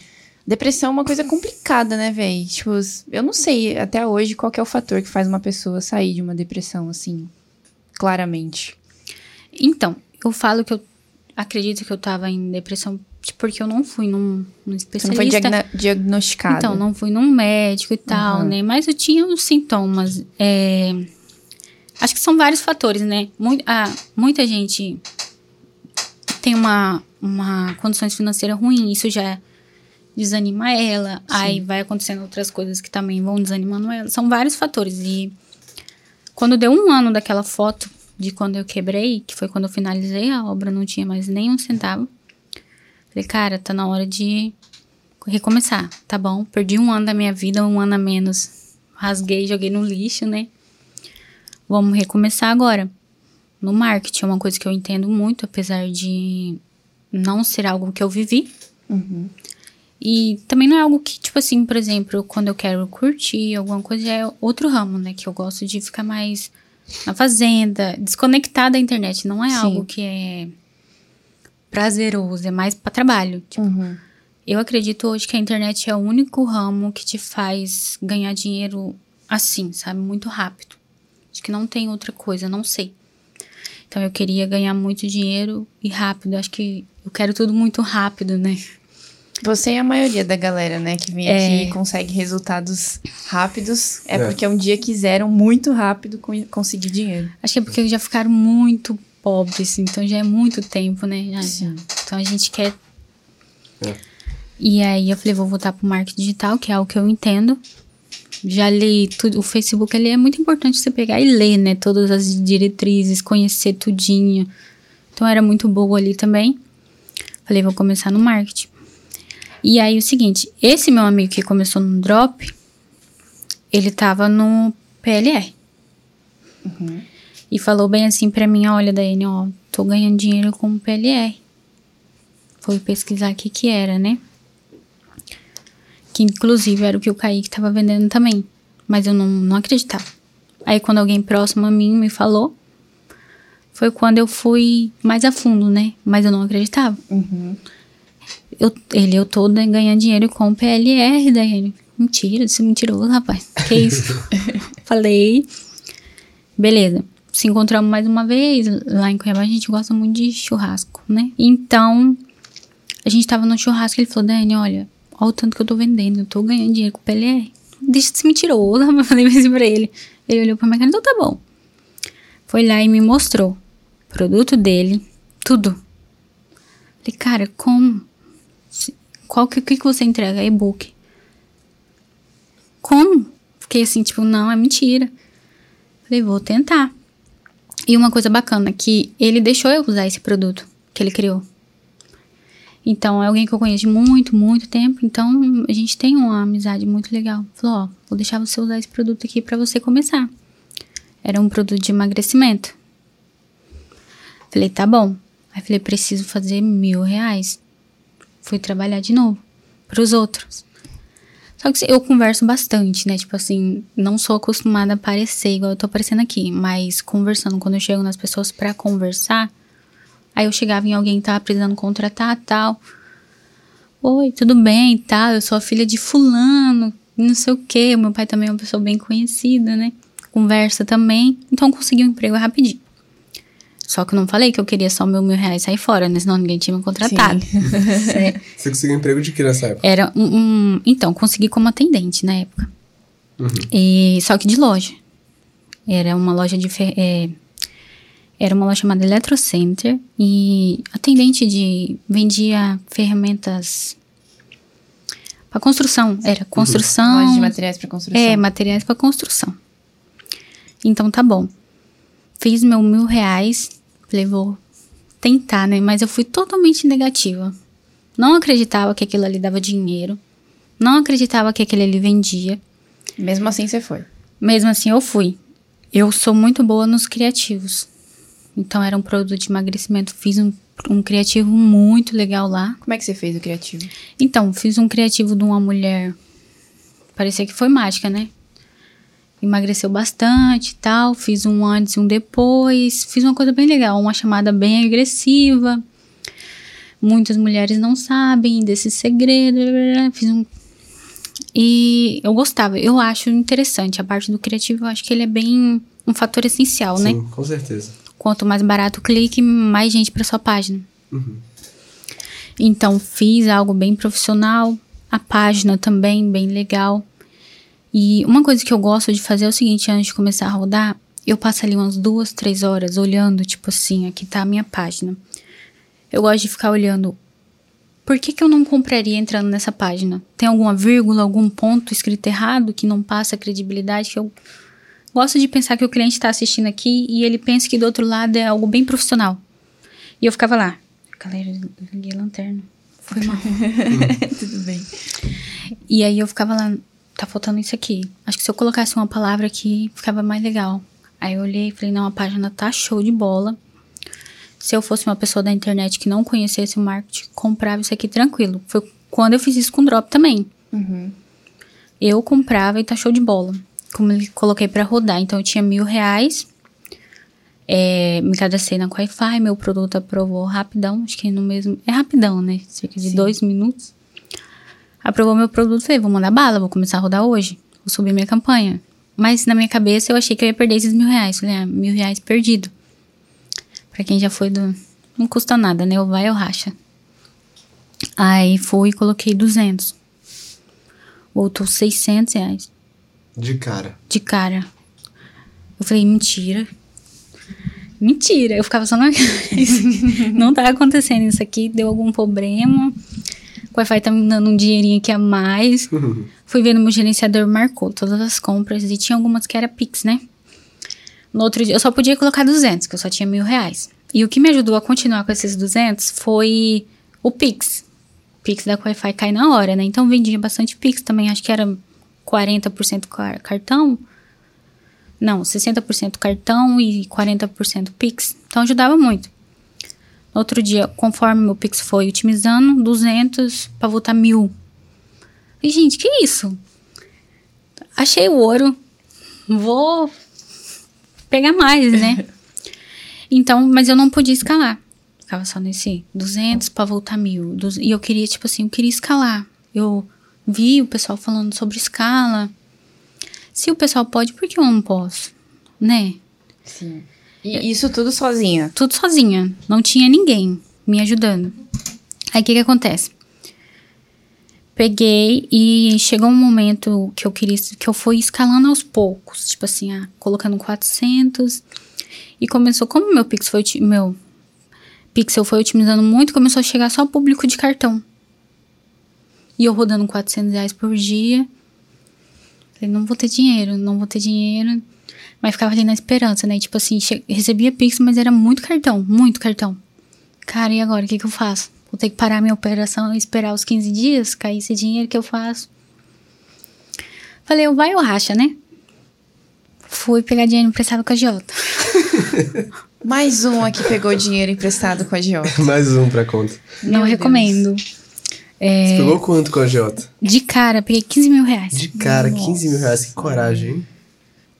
A: depressão é uma coisa complicada, né, véi? Tipo, eu não sei até hoje qual que é o fator que faz uma pessoa sair de uma depressão, assim, claramente.
C: Então, eu falo que eu acredito que eu tava em depressão porque eu não fui num, num
A: Você
C: especialista.
A: não foi diagnosticada.
C: Então, não fui num médico e tal,
A: Aham.
C: né? Mas eu tinha uns sintomas. é, Acho que são vários fatores, né? Ah, muita gente tem uma, uma condições financeiras ruim, isso já desanima ela. Aí vai acontecendo outras coisas que também vão desanimando ela. São vários fatores. E quando deu um ano daquela foto de quando eu quebrei, que foi quando eu finalizei a obra, não tinha mais nem um centavo. Falei, cara, tá na hora de recomeçar, tá bom? Perdi um ano da minha vida, um ano a menos. Rasguei, joguei no lixo, né? Vamos recomeçar agora. No marketing é uma coisa que eu entendo muito, apesar de não ser algo que eu vivi.
A: Uhum.
C: E também não é algo que, tipo assim, por exemplo, quando eu quero curtir alguma coisa, é outro ramo, né? Que eu gosto de ficar mais na fazenda, desconectada da internet. Não é
A: Sim.
C: algo que é prazeroso, é mais para trabalho. Tipo,
A: Uhum.
C: eu acredito hoje que a internet é o único ramo que te faz ganhar dinheiro assim, sabe? Muito rápido. Acho que não tem outra coisa, não sei. Então eu queria ganhar muito dinheiro e rápido. Acho que eu quero tudo muito rápido, né?
A: Você é a maioria da galera, né, que vem
C: É.
A: aqui e consegue resultados rápidos. É,
B: É.
A: porque um dia quiseram muito rápido co- conseguir dinheiro.
C: Acho que é porque já ficaram muito pobres, então já é muito tempo, né? Já-
A: Sim.
C: Então a gente quer.
B: É.
C: E aí eu falei, vou voltar pro marketing digital, que é o que eu entendo. Já li tudo. O Facebook ele é muito importante você pegar e ler, né? Todas as diretrizes, conhecer tudinho. Então era muito boa ali também. Falei, vou começar no marketing. E aí o seguinte, esse meu amigo que começou no Drop, ele tava no PLR. E falou bem assim pra mim, olha, Daiane, ó, tô ganhando dinheiro com o PLR. Foi pesquisar o que que era, né? Que inclusive era o que o Kaique tava vendendo também. Mas eu não, não acreditava. Aí quando alguém próximo a mim me falou, foi quando eu fui mais a fundo, né? Mas eu não acreditava.
A: Uhum.
C: Eu, ele, eu tô ganhando dinheiro com o PLR, Daiane. Mentira, isso é mentiroso, rapaz. Que isso? <laughs> Falei. Beleza. Se encontramos mais uma vez. Lá em Cuiabá a gente gosta muito de churrasco, né? Então, a gente tava no churrasco e ele falou, Dani, olha, olha o tanto que eu tô vendendo. Eu tô ganhando dinheiro com o PLR. Deixa de ser mentiroso. <laughs> Eu falei assim pra ele. Ele olhou pra minha cara, então tá bom. Foi lá e me mostrou. o Produto dele, tudo. Falei, cara, como? Qual que, que que você entrega? E-book. Como? Fiquei assim, tipo, não, é mentira. Falei, vou tentar. E uma coisa bacana, que ele deixou eu usar esse produto que ele criou. Então, é alguém que eu conheço muito, muito tempo. Então, a gente tem uma amizade muito legal. Falou, ó, vou deixar você usar esse produto aqui para você começar. Era um produto de emagrecimento. Falei, tá bom. Aí falei, preciso fazer mil reais. Fui trabalhar de novo para os outros. Só que eu converso bastante, né? Tipo assim, não sou acostumada a aparecer igual eu tô aparecendo aqui, mas conversando, quando eu chego nas pessoas para conversar, aí eu chegava em alguém que tava precisando contratar tal. Oi, tudo bem, tal, eu sou a filha de fulano, não sei o quê. Meu pai também é uma pessoa bem conhecida, né? Conversa também. Então consegui um emprego rapidinho. Só que eu não falei que eu queria só meu mil reais sair fora, né? Senão ninguém tinha me contratado. <laughs>
B: Você conseguiu emprego de que nessa época?
C: Era um, um- Então, consegui como atendente na época.
B: Uhum.
C: E, só que de loja. Era uma loja de. fer- é, era uma loja chamada Electrocenter. E atendente de. Vendia ferramentas. Para construção. Era construção.
A: Loja de materiais para construção.
C: É, materiais para construção. Então tá bom. Fiz meu mil reais. Falei, vou tentar, né? Mas eu fui totalmente negativa. Não acreditava que aquilo ali dava dinheiro. Não acreditava que aquele ali vendia.
A: Mesmo assim você foi.
C: Mesmo assim, eu fui. Eu sou muito boa nos criativos. Então, era um produto de emagrecimento. Fiz um, um criativo muito legal lá.
A: Como é que você fez o criativo?
C: Então, fiz um criativo de uma mulher. Parecia que foi mágica, né? Emagreceu bastante e tal. Fiz um antes e um depois. Fiz uma coisa bem legal, uma chamada bem agressiva. Muitas mulheres não sabem desse segredo. Fiz um. E eu gostava, eu acho interessante. A parte do criativo, eu acho que ele é bem um fator essencial, né?
B: Sim, com certeza.
C: Quanto mais barato o clique, mais gente para sua página.
B: Uhum.
C: Então, fiz algo bem profissional, a página também bem legal. E uma coisa que eu gosto de fazer é o seguinte: antes de começar a rodar, eu passo ali umas duas, três horas olhando, tipo assim, aqui tá a minha página. Eu gosto de ficar olhando. Por que, que eu não compraria entrando nessa página? Tem alguma vírgula, algum ponto escrito errado que não passa credibilidade? Que eu gosto de pensar que o cliente está assistindo aqui e ele pensa que do outro lado é algo bem profissional. E eu ficava lá. Galera, liguei a lanterna. Foi mal. <laughs>
A: Tudo bem.
C: E aí eu ficava lá, tá faltando isso aqui. Acho que se eu colocasse uma palavra aqui, ficava mais legal. Aí eu olhei e falei, não, a página tá show de bola. Se eu fosse uma pessoa da internet que não conhecesse o marketing, comprava isso aqui tranquilo. Foi quando eu fiz isso com o Drop também. Eu comprava e tá show de bola. Como eu coloquei pra rodar. Então eu tinha mil reais. É, me cadastrei na Wi-Fi, meu produto aprovou rapidão, acho que no mesmo. É rapidão, né? Cerca de
A: Sim.
C: dois minutos. Aprovou meu produto, falei, vou mandar bala, vou começar a rodar hoje. Vou subir minha campanha. Mas na minha cabeça eu achei que eu ia perder esses mil reais. Falei, ah, mil reais perdido. Pra quem já foi do. Não custa nada, né? Ou vai ou racha. Aí fui e coloquei 200. Voltou 600 reais
B: De cara.
C: de cara. Eu falei, mentira. Mentira. Eu ficava só na <laughs> Não tá acontecendo isso aqui, deu algum problema. O Wi-Fi tá me dando um dinheirinho aqui a mais. <laughs> Fui ver no meu gerenciador, marcou todas as compras. E tinha algumas que era Pix, né? No outro dia, eu só podia colocar 200, que eu só tinha mil reais. E o que me ajudou a continuar com esses 200 foi o Pix. Pix da Wi-Fi cai na hora, né? Então vendia bastante Pix também. Acho que era 40% car- cartão. Não, 60% cartão e 40% Pix. Então ajudava muito. No outro dia, conforme meu Pix foi otimizando, 200 para voltar mil. E, gente, que isso? Achei o ouro. Vou pegar mais, né? <laughs> Então, mas eu não podia escalar. Ficava só nesse 200 para voltar mil. E eu queria, tipo assim, eu queria escalar. Eu vi o pessoal falando sobre escala. Se o pessoal pode, por que eu não posso? Né?
A: Sim. E isso tudo sozinha.
C: Tudo sozinha. Não tinha ninguém me ajudando. Aí o que que acontece? Peguei e chegou um momento que eu queria que eu fui escalando aos poucos, tipo assim, ah, colocando 400 e começou como meu Pix foi meu Pixel foi otimizando muito, começou a chegar só público de cartão. E eu rodando 400 reais por dia. Falei, não vou ter dinheiro, não vou ter dinheiro. Mas ficava ali na esperança, né? Tipo assim, recebia Pix, mas era muito cartão, muito cartão. Cara, e agora? O que, que eu faço? Vou ter que parar minha operação e esperar os 15 dias, cair esse dinheiro que eu faço. Falei, eu vai ou racha, né? Fui pegar dinheiro emprestado com a Jota. <laughs>
A: Mais um aqui pegou dinheiro emprestado com a Jota. <laughs>
B: Mais um pra conta.
C: Não
A: Meu
C: recomendo. É,
B: Você pegou quanto com a Jota?
C: de cara, peguei 15 mil reais.
B: De cara, 15 mil reais. Que coragem, hein?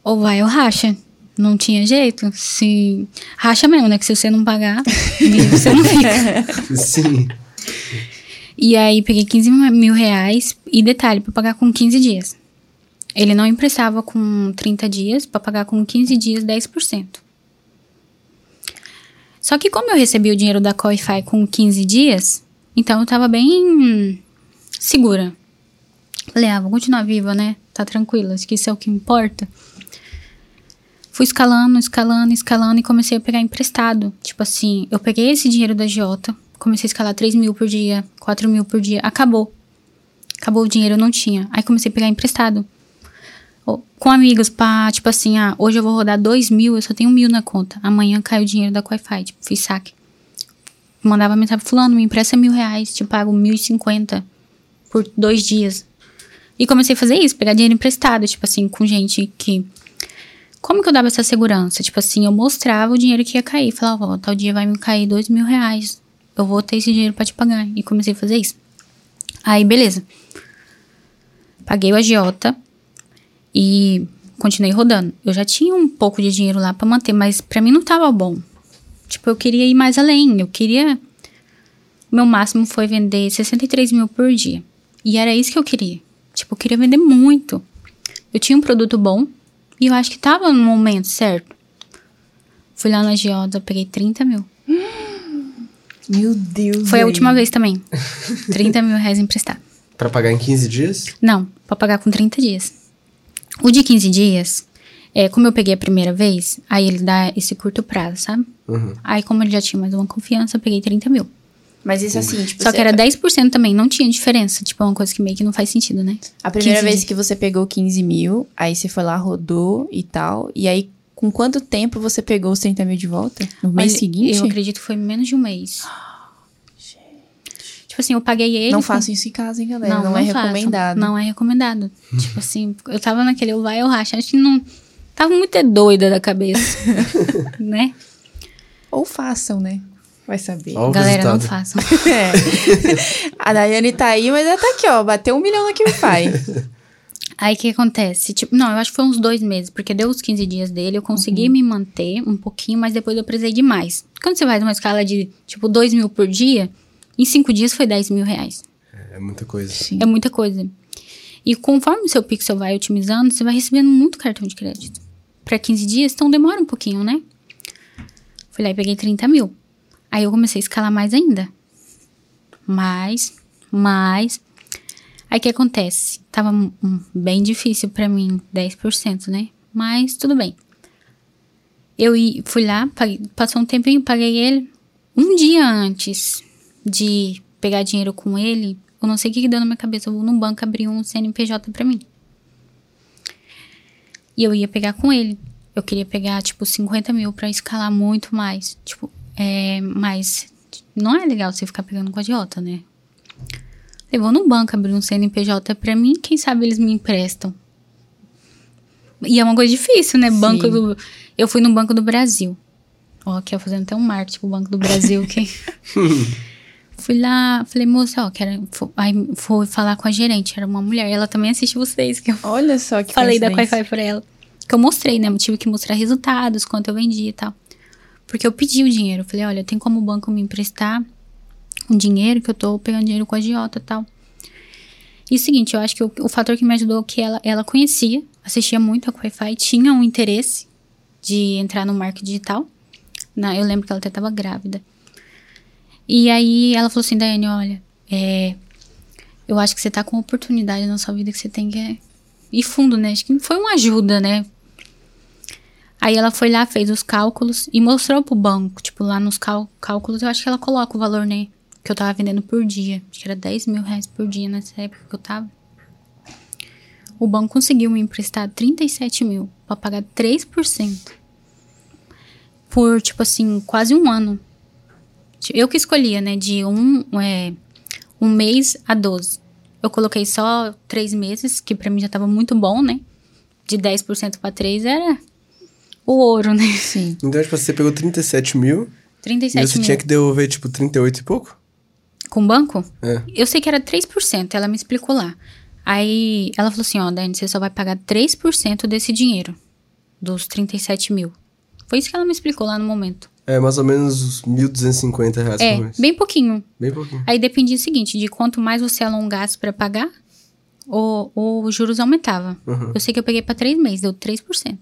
C: Ou vai ou racha. Não tinha jeito. Se. Racha mesmo, né? Que se você não pagar, você não fica. <laughs>
B: Sim.
C: E aí peguei 15 mil reais. E detalhe, pra pagar com 15 dias. Ele não emprestava com 30 dias, pra pagar com 15 dias 10%. Só que como eu recebi o dinheiro da Coify com 15 dias, então eu tava bem segura. Falei, ah, vou continuar viva, né? Tá tranquila, acho que isso é o que importa. Fui escalando, escalando, escalando e comecei a pegar emprestado. Tipo assim, eu peguei esse dinheiro da Giota, comecei a escalar 3 mil por dia, 4 mil por dia, acabou. Acabou o dinheiro, eu não tinha. Aí comecei a pegar emprestado. Com amigos, pra, tipo assim, ah, hoje eu vou rodar 2 mil, eu só tenho mil na conta. Amanhã cai o dinheiro da Wi-Fi, tipo, fiz saque. Mandava mensagem, fulano, me empresta mil reais, te pago mil e cinquenta por dois dias. E comecei a fazer isso, pegar dinheiro emprestado, tipo assim, com gente que. Como que eu dava essa segurança? Tipo assim, eu mostrava o dinheiro que ia cair. Falava, ó, tal dia vai me cair dois mil reais. Eu vou ter esse dinheiro pra te pagar. E comecei a fazer isso. Aí, beleza. Paguei o agiota e continuei rodando. Eu já tinha um pouco de dinheiro lá pra manter, mas pra mim não tava bom. Tipo, eu queria ir mais além. Eu queria. O meu máximo foi vender 63 mil por dia. E era isso que eu queria. Tipo, eu queria vender muito. Eu tinha um produto bom e eu acho que tava no momento certo. Fui lá na Giota, peguei 30 mil. <gasps>
A: Meu Deus.
C: Foi a última vez também. 30 mil reais emprestado.
B: Pra pagar em 15 dias?
C: Não, pra pagar com 30 dias. O de 15 dias, é, como eu peguei a primeira vez, aí ele dá esse curto prazo, sabe?
B: Uhum.
C: Aí, como ele já tinha mais uma confiança, eu peguei 30 mil.
A: Mas isso assim, tipo,
C: Só que era 10% também, não tinha diferença. Tipo, é uma coisa que meio que não faz sentido, né?
A: A primeira
C: 15
A: vez que você pegou 15 mil, aí você foi lá, rodou e tal. E aí, com quanto tempo você pegou os 30 mil de volta? No mês
C: Mas
A: seguinte?
C: Eu acredito que foi menos de um mês. Tipo assim, eu paguei ele.
A: Não façam isso em casa, hein, galera? Não, é
C: façam.
A: recomendado.
C: Não é recomendado. tipo assim, eu tava naquele eu vai, eu racha. Acho que não. Tava muito doida da cabeça. <laughs> né?
A: Ou façam, né? Vai saber.
B: Ó o
C: Galera, não façam. <laughs>
A: É. A Daiane tá aí, mas ela tá aqui, ó. Bateu um milhão na Qify. <laughs>
C: Aí o que acontece? Tipo, não, eu acho que foi uns dois meses, porque deu os 15 dias dele, eu consegui me manter um pouquinho, mas depois eu precisei de mais. Quando você faz uma escala de, tipo, 2 mil por dia, em cinco dias foi 10 mil reais.
B: É muita coisa.
A: Sim.
C: É muita coisa. E conforme o seu pixel vai otimizando, você vai recebendo muito cartão de crédito. Pra 15 dias, então demora um pouquinho, né? Fui lá e peguei 30 mil. Aí eu comecei a escalar mais ainda. Mais, mais. Aí o que acontece? Tava bem difícil pra mim, 10%, né? Mas tudo bem. Eu fui lá, paguei- passou um tempinho, paguei ele. Um dia antes de pegar dinheiro com ele, eu não sei o que, que deu na minha cabeça. Eu vou no banco abrir um CNPJ pra mim. E eu ia pegar com ele. Eu queria pegar, tipo, 50 mil pra escalar muito mais. Tipo, é. Mas não é legal você ficar pegando com a idiota, né? Eu vou no banco abrir um CNPJ pra mim, quem sabe eles me emprestam. E é uma coisa difícil, né? Banco
A: Sim.
C: do. Eu fui no Banco do Brasil. Ó, aqui eu fazendo até um marketing pro Banco do Brasil. que... <laughs> Fui lá, falei, moça, ó, quero. Aí fui falar com a gerente, era uma mulher. Ela também assiste vocês, que eu
A: Olha só que
C: falei da. Wi-Fi pra ela. Que eu mostrei, né? Eu tive que mostrar resultados, quanto eu vendi e tal. Porque eu pedi o dinheiro. Eu falei, olha, tem como o banco me emprestar um dinheiro que eu tô pegando dinheiro com a agiota e tal. E o seguinte, eu acho que o, o fator que me ajudou é que ela, ela conhecia, assistia muito a Wi-Fi, tinha um interesse de entrar no marketing digital. Na, eu lembro que ela até tava grávida. E aí ela falou assim, Daiane, olha, é, eu acho que você tá com oportunidade na sua vida que você tem que ir fundo, né? Acho que foi uma ajuda, né? Aí ela foi lá, fez os cálculos e mostrou pro banco. Tipo, lá nos cálculos, eu acho que ela coloca o valor, né? Que eu tava vendendo por dia. Acho que era 10 mil reais por dia nessa época que eu tava. O banco conseguiu me emprestar 37 mil pra pagar 3%. Por, tipo assim, quase um ano. Eu que escolhia, né? De um, é, um mês a 12. Eu coloquei só três meses, que pra mim já tava muito bom, né? De 10% pra 3 era o ouro, né?
A: Sim.
B: Então, tipo, você pegou 37 mil
C: 37
B: e você
C: mil.
B: tinha que devolver, tipo, 38 e pouco?
C: Com o banco?
B: É.
C: Eu sei que era 3%, ela me explicou lá. Aí ela falou assim: ó, Dani, você só vai pagar 3% desse dinheiro, dos 37 mil. Foi isso que ela me explicou lá no momento.
B: É, mais ou menos uns 1.250 reais
C: É,
B: por mês.
C: bem pouquinho.
B: Bem pouquinho.
C: Aí dependia o seguinte: de quanto mais você alongasse pra pagar, o, o juros aumentava.
B: Uhum.
C: Eu sei que eu peguei pra 3 meses, deu 3%.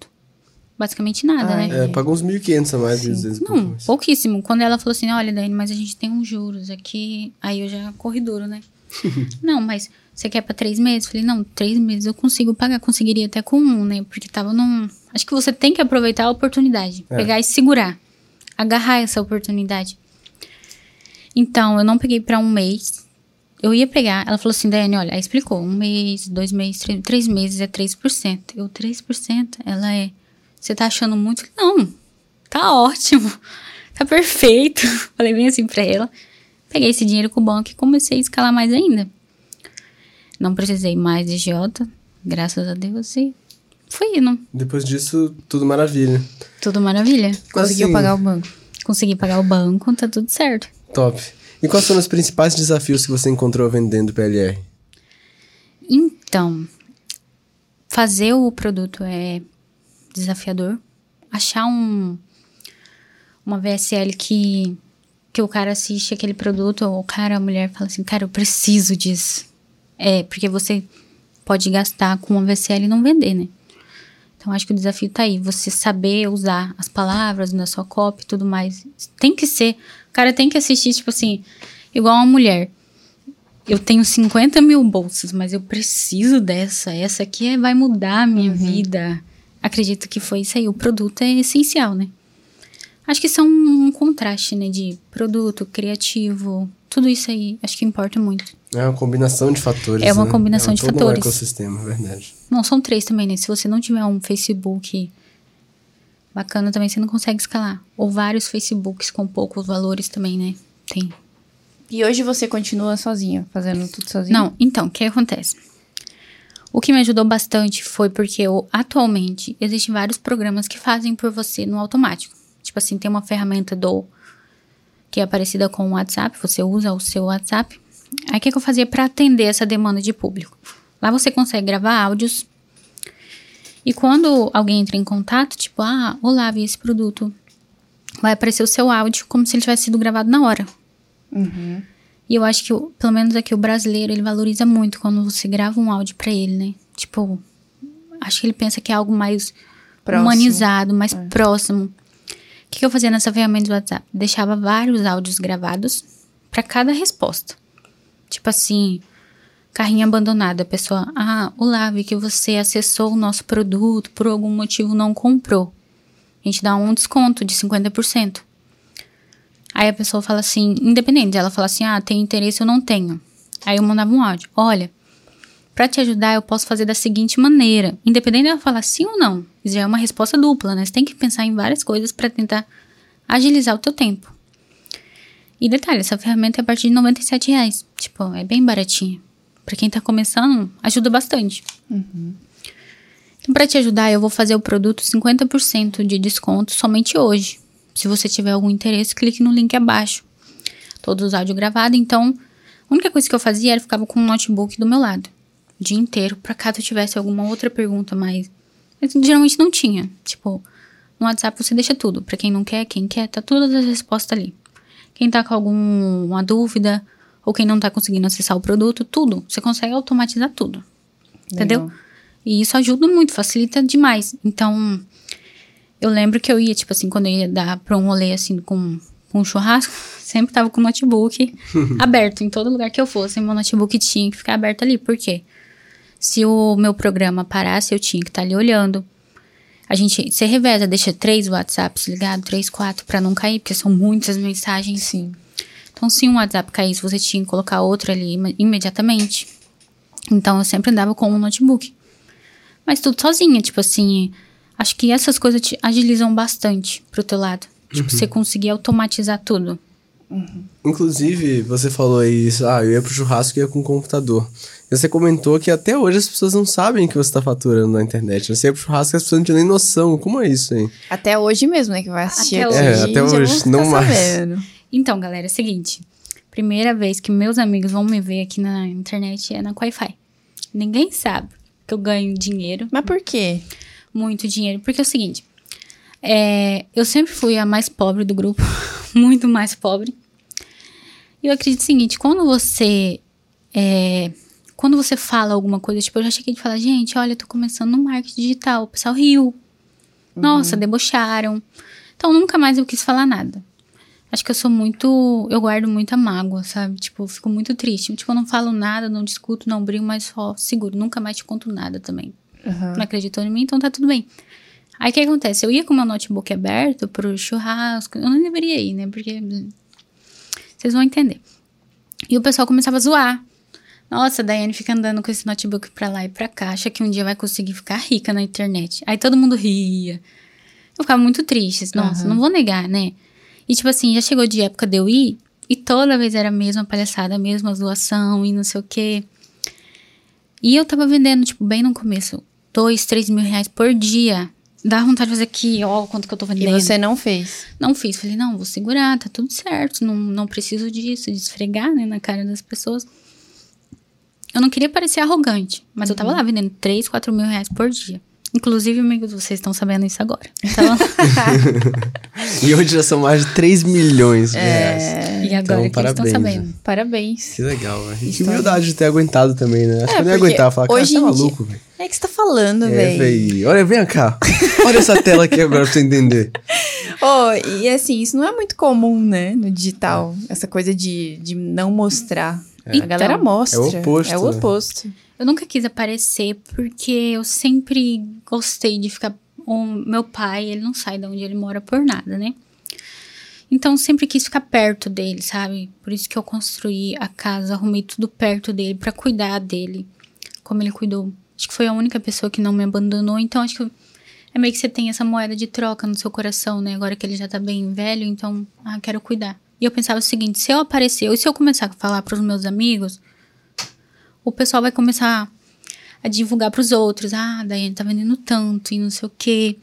C: Basicamente nada,
A: Ai,
C: né?
B: É, pagou uns 1.500 a mais,
A: Sim.
B: às vezes. um
C: Não,
B: pouco mais.
C: pouquíssimo. Quando ela falou assim, olha, Dani, mas a gente tem uns juros aqui. Aí eu já corri duro, né? <laughs> não, mas você quer pra três meses? Falei, não, três meses eu consigo pagar. Conseguiria até com um, né? Porque tava num. Acho que você tem que aproveitar a oportunidade.
B: É.
C: Pegar e segurar. Agarrar essa oportunidade. Então, eu não peguei pra um mês. Eu ia pegar. Ela falou assim, Dani, olha, aí explicou. Um mês, dois meses, três, três meses é 3%. Eu, 3%? Ela é. Você tá achando muito? Não, tá ótimo. Tá perfeito. <laughs> Falei bem assim pra ela. Peguei esse dinheiro com o banco e comecei a escalar mais ainda. Não precisei mais de Jota, graças a Deus, e fui indo.
B: Depois disso, tudo maravilha.
C: Tudo maravilha.
A: Conseguiu
B: Assim,
A: pagar o banco.
C: Consegui pagar o banco, tá tudo certo.
B: Top. E quais foram os principais desafios que você encontrou vendendo PLR?
C: Então, fazer o produto é desafiador. Achar um uma VSL que que o cara assiste aquele produto, ou o cara, a mulher fala assim, cara, eu preciso disso. É, porque você pode gastar com uma VSL e não vender, né? Então acho que o desafio tá aí, você saber usar as palavras na sua copy e tudo mais. Tem que ser, o cara tem que assistir, tipo assim, igual uma mulher. Eu tenho 50 mil bolsas, mas eu preciso dessa. Essa aqui é- vai mudar a minha vida. Acredito que foi isso aí. O produto é essencial, né? Acho que são um contraste, né? De produto, criativo, tudo isso aí. Acho que importa muito.
B: É uma combinação de fatores.
C: É uma
B: né?
C: combinação
B: é
C: de
B: todo
C: fatores.
B: um ecossistema, é verdade.
C: Não, são três também, né? Se você não tiver um Facebook bacana também, você não consegue escalar. Ou vários Facebooks com poucos valores também, né? Tem.
A: E hoje você continua sozinha, fazendo tudo sozinha?
C: Não, então, o que acontece? O que me ajudou bastante foi porque eu, atualmente existem vários programas que fazem por você no automático. Tipo assim, tem uma ferramenta do que é parecida com o WhatsApp, você usa o seu WhatsApp. Aí o que, que eu fazia para atender essa demanda de público? Lá você consegue gravar áudios. E quando alguém entra em contato, tipo, ah, olá, vi esse produto. Vai aparecer o seu áudio como se ele tivesse sido gravado na hora.
A: Uhum.
C: E eu acho que, o- pelo menos aqui, o brasileiro, ele valoriza muito quando você grava um áudio pra ele, né? Tipo, acho que ele pensa que é algo mais
A: Próximo.
C: humanizado, mais próximo. O que, que eu fazia nessa ferramenta do WhatsApp? Deixava vários áudios gravados pra cada resposta. Tipo assim, carrinho abandonado. A pessoa, ah, olá, vi que você acessou o nosso produto, por algum motivo não comprou. A gente dá um desconto de 50%. Aí a pessoa fala assim, independente, ela fala assim: ah, tem interesse ou não tenho. Aí eu mandava um áudio: olha, pra te ajudar eu posso fazer da seguinte maneira. Independente dela falar sim ou não, isso já é uma resposta dupla, né? Você tem que pensar em várias coisas pra tentar agilizar o teu tempo. E detalhe, essa ferramenta é a partir de 97 reais. Tipo, é bem baratinha. Pra quem tá começando, ajuda bastante. Então, pra te ajudar, eu vou fazer o produto 50% de desconto somente hoje. Se você tiver algum interesse, clique no link abaixo. Todos os áudios gravados. Então, a única coisa que eu fazia era ficava com um notebook do meu lado. O dia inteiro, pra caso eu tivesse alguma outra pergunta mais. Mas geralmente não tinha. Tipo, no WhatsApp você deixa tudo. Pra quem não quer, quem quer, tá todas as respostas ali. Quem tá com alguma dúvida, ou quem não tá conseguindo acessar o produto, tudo. Você consegue automatizar tudo. Entendeu?
A: Legal.
C: E isso ajuda muito, facilita demais. Então, eu lembro que eu ia, tipo assim, quando eu ia dar pra um rolê assim com, com um churrasco, <laughs> sempre tava com o notebook <laughs> aberto em todo lugar que eu fosse. Meu notebook tinha que ficar aberto ali. Por quê? Se o meu programa parasse, eu tinha que estar ali olhando. A gente se reveza, deixa três WhatsApps ligados, três, quatro, pra não cair, porque são muitas mensagens.
A: Sim.
C: Então, se um WhatsApp caísse, você tinha que colocar outro ali ima- imediatamente. Então, eu sempre andava com um notebook. Mas tudo sozinha, tipo assim. Acho que essas coisas te agilizam bastante pro teu lado. Tipo, você conseguir automatizar tudo.
B: Inclusive, você falou aí, ah, eu ia pro churrasco e ia com o computador. E você comentou que até hoje as pessoas não sabem que você tá faturando na internet. Você ia pro churrasco e as pessoas não tinham nem noção. Como é isso, hein?
A: Até hoje mesmo, né? Que vai assistir
C: Até hoje.
B: É, até hoje, não mais.
A: sabendo.
C: Então, galera, é o seguinte. Primeira vez que meus amigos vão me ver aqui na internet é na Wi-Fi. Ninguém sabe que eu ganho dinheiro,
A: Mas por quê?
C: Muito dinheiro. Porque é o seguinte, é, eu sempre fui a mais pobre do grupo, <laughs> muito mais pobre. E eu acredito o seguinte, quando você é, quando você fala alguma coisa, tipo, eu já cheguei de falar, gente, olha, eu tô começando no marketing digital, o pessoal riu. Nossa, debocharam. Então nunca mais eu quis falar nada. Acho que eu sou muito. Eu guardo muita mágoa, sabe? Tipo, fico muito triste. Tipo, eu não falo nada, não discuto, não brigo, mas só seguro. Nunca mais te conto nada também.
A: Aham.
C: Não acreditou em mim, então tá tudo bem. Aí o que acontece? Eu ia com meu notebook aberto pro churrasco. Eu não deveria ir, né? Porque. Vocês vão entender. E o pessoal começava a zoar. Nossa, a Daiane fica andando com esse notebook pra lá e pra cá. Acha que um dia vai conseguir ficar rica na internet. Aí todo mundo ria. Eu ficava muito triste. Nossa, não vou negar, né? E tipo assim, já chegou de época de eu ir. E toda vez era a mesma palhaçada, a mesma zoação e não sei o quê. E eu tava vendendo, tipo, bem no começo, dois, três mil reais por dia. Dá vontade de fazer aqui, ó, quanto que eu tô
A: E
C: vendendo.
A: você não fez.
C: Não fiz. Falei, não, vou segurar, tá tudo certo. Não, não preciso disso, de esfregar, né, na cara das pessoas. Eu não queria parecer arrogante, mas eu tava lá vendendo 3, 4 mil reais por dia. Inclusive, amigos, vocês estão sabendo isso agora. Então, <laughs>
B: E hoje já são mais de 3 milhões de reais.
C: e agora
B: Então,
C: que eles estão
B: parabéns,
C: sabendo.
B: né?
A: Parabéns.
B: Que legal, velho. Que humildade de ter aguentado também, né? Acho que eu
A: É, porque
B: aguentar. Falar, cara, você é maluco, velho.
A: É que você tá falando,
B: É,
A: velho.
B: velho. Olha, vem cá. Olha essa tela aqui agora pra você entender. <laughs>
A: Oh, e assim, isso não é muito comum, né? No digital. Essa coisa de, de não mostrar. A
C: Então,
A: galera mostra.
B: é o oposto,
A: É o
B: né?
C: Eu nunca quis aparecer porque eu sempre gostei de ficar. O meu pai, ele não sai de onde ele mora por nada, né? Então sempre quis ficar perto dele, sabe? Por isso que eu construí a casa, arrumei tudo perto dele pra cuidar dele, como ele cuidou. Acho que foi a única pessoa que não me abandonou, então acho que é meio que você tem essa moeda de troca no seu coração, né? Agora que ele já tá bem velho, então, ah, quero cuidar. E eu pensava o seguinte: se eu aparecer, ou se eu começar a falar pros meus amigos, o pessoal vai começar a divulgar pros outros. Ah, a Daiane tá vendendo tanto e não sei o quê.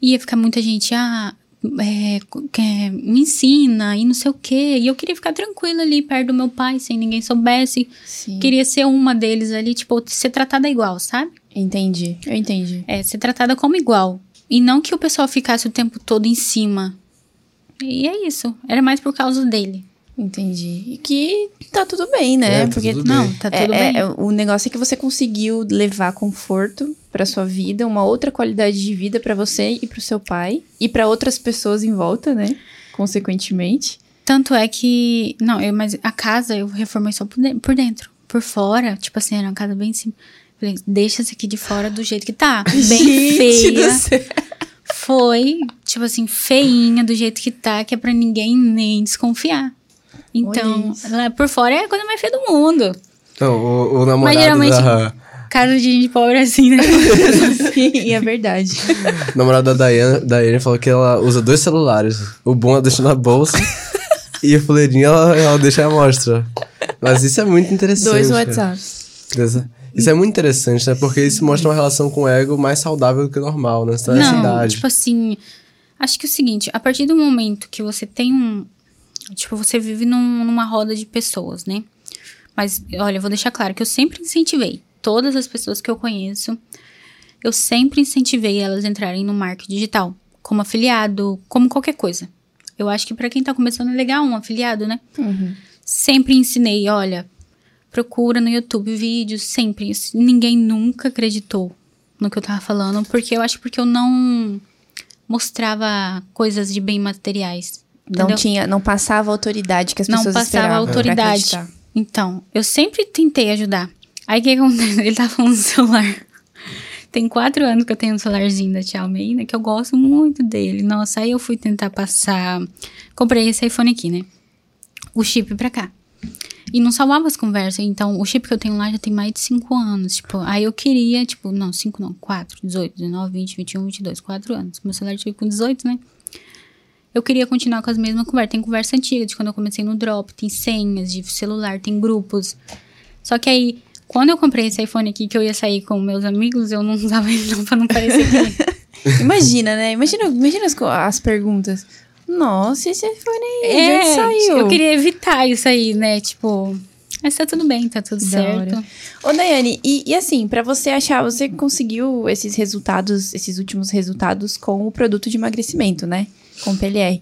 C: Ia ficar muita gente, ah, é, quer- me ensina e não sei o quê. E eu queria ficar tranquila ali perto do meu pai, sem ninguém soubesse.
A: Sim.
C: Queria ser uma deles ali, tipo, ser tratada igual, sabe?
A: Entendi. Eu entendi.
C: É, ser tratada como igual. E não que o pessoal ficasse o tempo todo em cima. E é isso. Era mais por causa dele.
A: Entendi. E que tá tudo bem, né?
B: É, tá
A: Porque
B: tudo
C: Não,
B: bem.
C: tá
A: é-
C: tudo
A: é-
C: bem.
A: é- o negócio é que você conseguiu levar conforto pra sua vida, uma outra qualidade de vida pra você e pro seu pai e pra outras pessoas em volta, né? Consequentemente.
C: Tanto é que. Não, eu, mas a casa eu reformei só por de- por dentro. Por fora, tipo assim, era uma casa bem simples. Falei, deixa esse aqui de fora do jeito que tá. <laughs> Bem
A: Gente do
C: feia.
A: céu.
C: Foi, tipo assim, feinha do jeito que tá, que é pra ninguém nem desconfiar. Então, lá por fora é a coisa mais feia do mundo.
B: Então, o, o namorado
C: geralmente-
B: da...
C: Casa de gente pobre é assim, né?
A: Sim, <laughs> é verdade. <laughs>
B: O namorado da Daiane, Daiane falou que ela usa dois celulares. O bom ela deixa na bolsa <laughs> e o fuleirinho ela, ela deixa à mostra. Mas isso é muito interessante.
A: Dois. WhatsApps.
B: Isso é muito interessante, né? Porque isso mostra uma relação com o ego mais saudável do que o normal, né? Você tá nessa
C: Não,
B: idade.
C: tipo assim, acho que é o seguinte, a partir do momento que você tem um. Tipo, você vive num- numa roda de pessoas, né? Mas, olha, eu vou deixar claro que eu sempre incentivei. Todas as pessoas que eu conheço, eu sempre incentivei elas a entrarem no marketing digital. Como afiliado, como qualquer coisa. Eu acho que pra quem tá começando é legal um afiliado, né? Sempre ensinei, olha, procura no YouTube vídeos, sempre. Ninguém nunca acreditou no que eu tava falando, porque eu acho porque eu não mostrava coisas de bem materiais.
A: Não
C: entendeu?
A: tinha, não passava a autoridade que as
C: Não
A: pessoas
C: passava
A: esperavam pra
C: autoridade.
A: acreditar.
C: Então, eu sempre tentei ajudar. Aí o que acontece? <laughs> Ele tá falando do celular. Tem quatro anos que eu tenho um celularzinho da Xiaomi, né? Que eu gosto muito dele. Nossa, aí eu fui tentar passar. Comprei esse iPhone aqui, né? O chip pra cá. E não salvava as conversas. Então, o chip que eu tenho lá já tem mais de cinco anos. Tipo, aí eu queria, tipo, não, cinco não, quatro, 18, 19, 20, 21, 22, quatro anos. Meu celular tive com 18, né? Eu queria continuar com as mesmas conversas. Tem conversa antiga de quando eu comecei no Drop, tem senhas de celular, tem grupos. Só que aí, quando eu comprei esse iPhone aqui, que eu ia sair com meus amigos, eu não <laughs> usava ele não pra não parecer que... <laughs>
A: Imagina, né? Imagina, imagina as, as perguntas. Nossa, esse iPhone aí,
C: É,
A: saiu?
C: eu queria evitar isso aí, né? Tipo, mas tá tudo bem, tá tudo
A: Da hora.
C: certo.
A: Ô, Daiane, e, e assim, pra você achar, você conseguiu esses resultados, esses últimos resultados com o produto de emagrecimento, né? Com o PLR.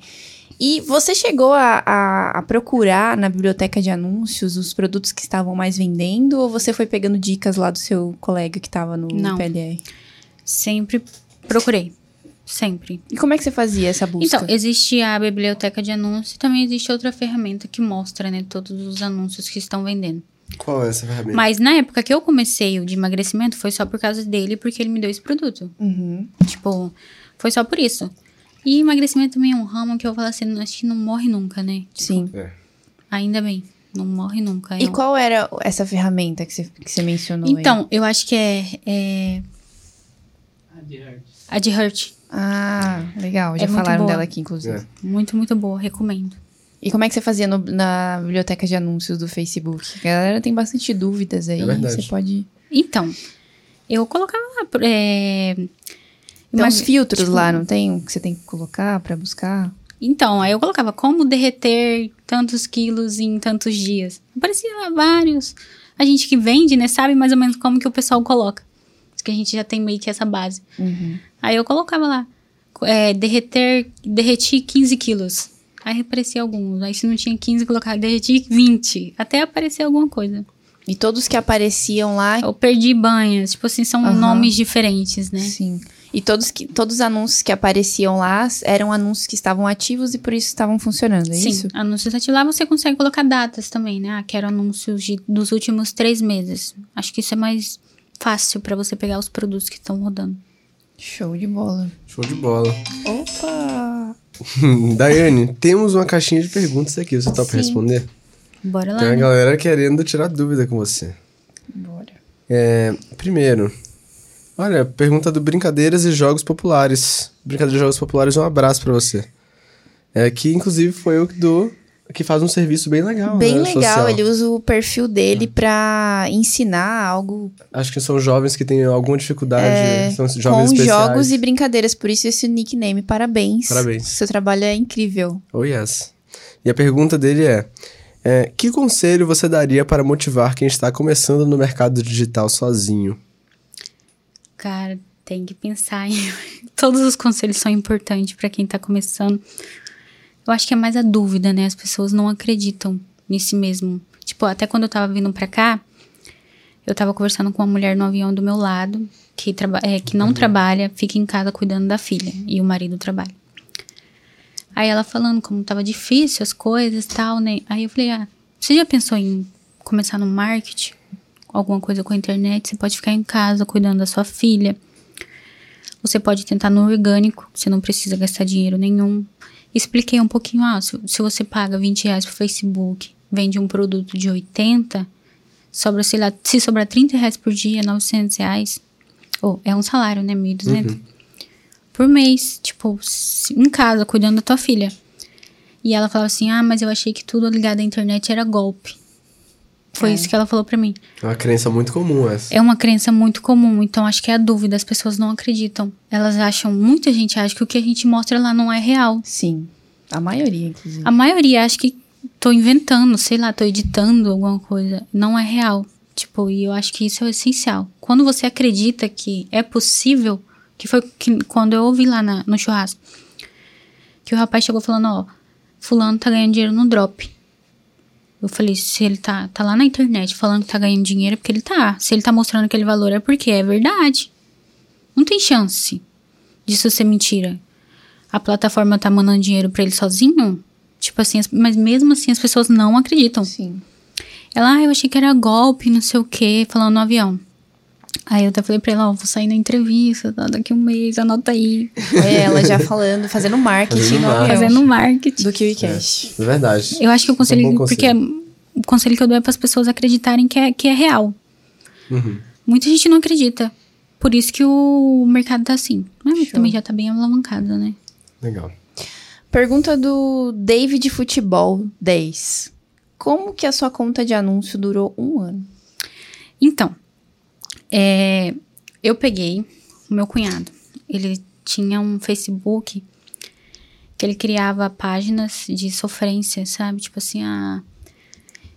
A: E você chegou a, a- a procurar na biblioteca de anúncios os produtos que estavam mais vendendo? Ou você foi pegando dicas lá do seu colega que tava no
C: Não.
A: PLR?
C: Sempre procurei. Sempre.
A: E como é que você fazia essa busca?
C: Então, existe a biblioteca de anúncios e também existe outra ferramenta que mostra, né, todos os anúncios que estão vendendo.
B: Qual é essa ferramenta?
C: Mas na época que eu comecei o de emagrecimento, foi só por causa dele, porque ele me deu esse produto.
A: Uhum.
C: Tipo, foi só por isso. E emagrecimento também é um ramo que eu falo assim, acho que não morre nunca, né?
A: Sim.
B: É.
C: Ainda bem, não morre nunca.
A: E
C: Eu-
A: qual era essa ferramenta que você, que você mencionou aí?
C: Então, eu acho que é, é a de Hurt.
A: Ah, legal. Já
C: É
A: falaram dela aqui, inclusive.
B: É.
C: Muito, muito boa, recomendo.
A: E como é que você fazia no- na biblioteca de anúncios do Facebook? A galera tem bastante dúvidas aí.
B: É verdade.
A: Você pode.
C: Então, eu colocava lá. É,
A: Tem
C: Mas,
A: uns filtros
C: tipo,
A: lá, não tem? Que você tem que colocar pra buscar?
C: Então, aí eu colocava como derreter tantos quilos em tantos dias. Aparecia lá vários. A gente que vende, né, sabe mais ou menos como que o pessoal coloca. Acho que a gente já tem meio que essa base. Aí eu colocava lá, é, derreter, derreti 15 quilos. Aí aparecia alguns. Aí se não tinha 15, eu colocava derreti 20. Até aparecer alguma coisa.
A: E todos que apareciam lá.
C: Eu perdi banhas. Tipo assim, são
A: Aham.
C: nomes diferentes, né?
A: Sim. E todos, que, todos os anúncios que apareciam lá eram anúncios que estavam ativos e por isso estavam funcionando, é
C: Sim,
A: isso?
C: anúncios ativos. Lá você consegue colocar datas também, né? Ah, quero anúncios de- dos últimos três meses. Acho que isso é mais fácil pra você pegar os produtos que estão rodando.
A: Show de bola.
B: Show de bola.
A: Opa! <laughs>
B: Daiane, temos uma caixinha de perguntas aqui. Você topa
A: Sim.
B: responder?
C: Bora lá.
B: Tem uma
C: né?
B: galera querendo tirar dúvida com você.
A: Bora.
B: É, primeiro, olha, pergunta do Brincadeiras e Jogos Populares. Brincadeiras e Jogos Populares, um abraço pra você. É, que inclusive foi eu que dou, que faz um serviço bem legal.
A: Bem
B: né,
A: legal,
B: social.
A: ele usa o perfil dele pra ensinar algo
B: Acho que são jovens que têm alguma dificuldade,
A: É,
B: são jovens
A: com
B: especiais.
A: jogos e brincadeiras, por isso esse nickname. Parabéns.
B: Parabéns.
A: Seu trabalho é incrível.
B: Oh, yes. E a pergunta dele é, é: que conselho você daria para motivar quem está começando no mercado digital sozinho?
C: Cara, tem que pensar em. <laughs> Todos os conselhos são importantes pra quem tá começando. Eu acho que é mais a dúvida, né? As pessoas não acreditam nesse mesmo. Tipo, até quando eu tava vindo pra cá, eu tava conversando com uma mulher no avião do meu lado, que, traba é, que não trabalha, fica em casa cuidando da filha, e o marido trabalha. Aí ela falando como tava difícil as coisas e tal, né? Aí eu falei, ah, você já pensou em começar no marketing? Alguma coisa com a internet? Você pode ficar em casa cuidando da sua filha. Você pode tentar no orgânico, você não precisa gastar dinheiro nenhum. Expliquei um pouquinho, ah, se, se você paga 20 reais pro Facebook, vende um produto de 80, sobra, sei lá, se sobrar 30 reais por dia, 900 reais, ou é um salário, né, 1.200, por mês, tipo, em casa, cuidando da tua filha. E ela falava assim, ah, mas eu achei que tudo ligado à internet era golpe. Foi
A: É.
C: isso que ela falou pra mim.
B: É uma crença muito comum essa.
C: É uma crença muito comum, então acho que é a dúvida, as pessoas não acreditam. Elas acham, muita gente acha que o que a gente mostra lá não é real.
A: Sim. A maioria, inclusive.
C: A maioria acha que tô inventando, sei lá, tô editando alguma coisa. Não é real. Tipo, e eu acho que isso é o essencial. Quando você acredita que é possível, que foi que, quando eu ouvi lá na- no churrasco, que o rapaz chegou falando, ó, fulano tá ganhando dinheiro no drop. Eu falei, se ele tá, tá lá na internet falando que tá ganhando dinheiro, é porque ele tá. Se ele tá mostrando aquele valor, é porque é verdade. Não tem chance disso ser mentira. A plataforma tá mandando dinheiro pra ele sozinho? Tipo assim, as- mas mesmo assim as pessoas não acreditam.
A: Sim.
C: Ela, ah, eu achei que era golpe, não sei o quê, falando no avião. Aí eu até falei pra ela, ó, vou sair na entrevista, tá, daqui um mês, anota aí. <laughs>
A: É, ela já falando, fazendo marketing
B: Fazendo marketing.
A: do KiwiCast.
B: É verdade.
C: Eu acho que o conselho,
B: É um
C: porque é- o conselho que eu dou é para as pessoas acreditarem que é, que é real.
B: Uhum.
C: Muita gente não acredita. Por isso que o mercado tá assim. Mas
A: Show.
C: também já tá bem alavancado, né?
B: Legal.
A: Pergunta do David Futebol 10. Como que a sua conta de anúncio durou um ano?
C: Então, é, eu peguei o meu cunhado. Ele tinha um Facebook que ele criava páginas de sofrência, sabe? Tipo assim, a.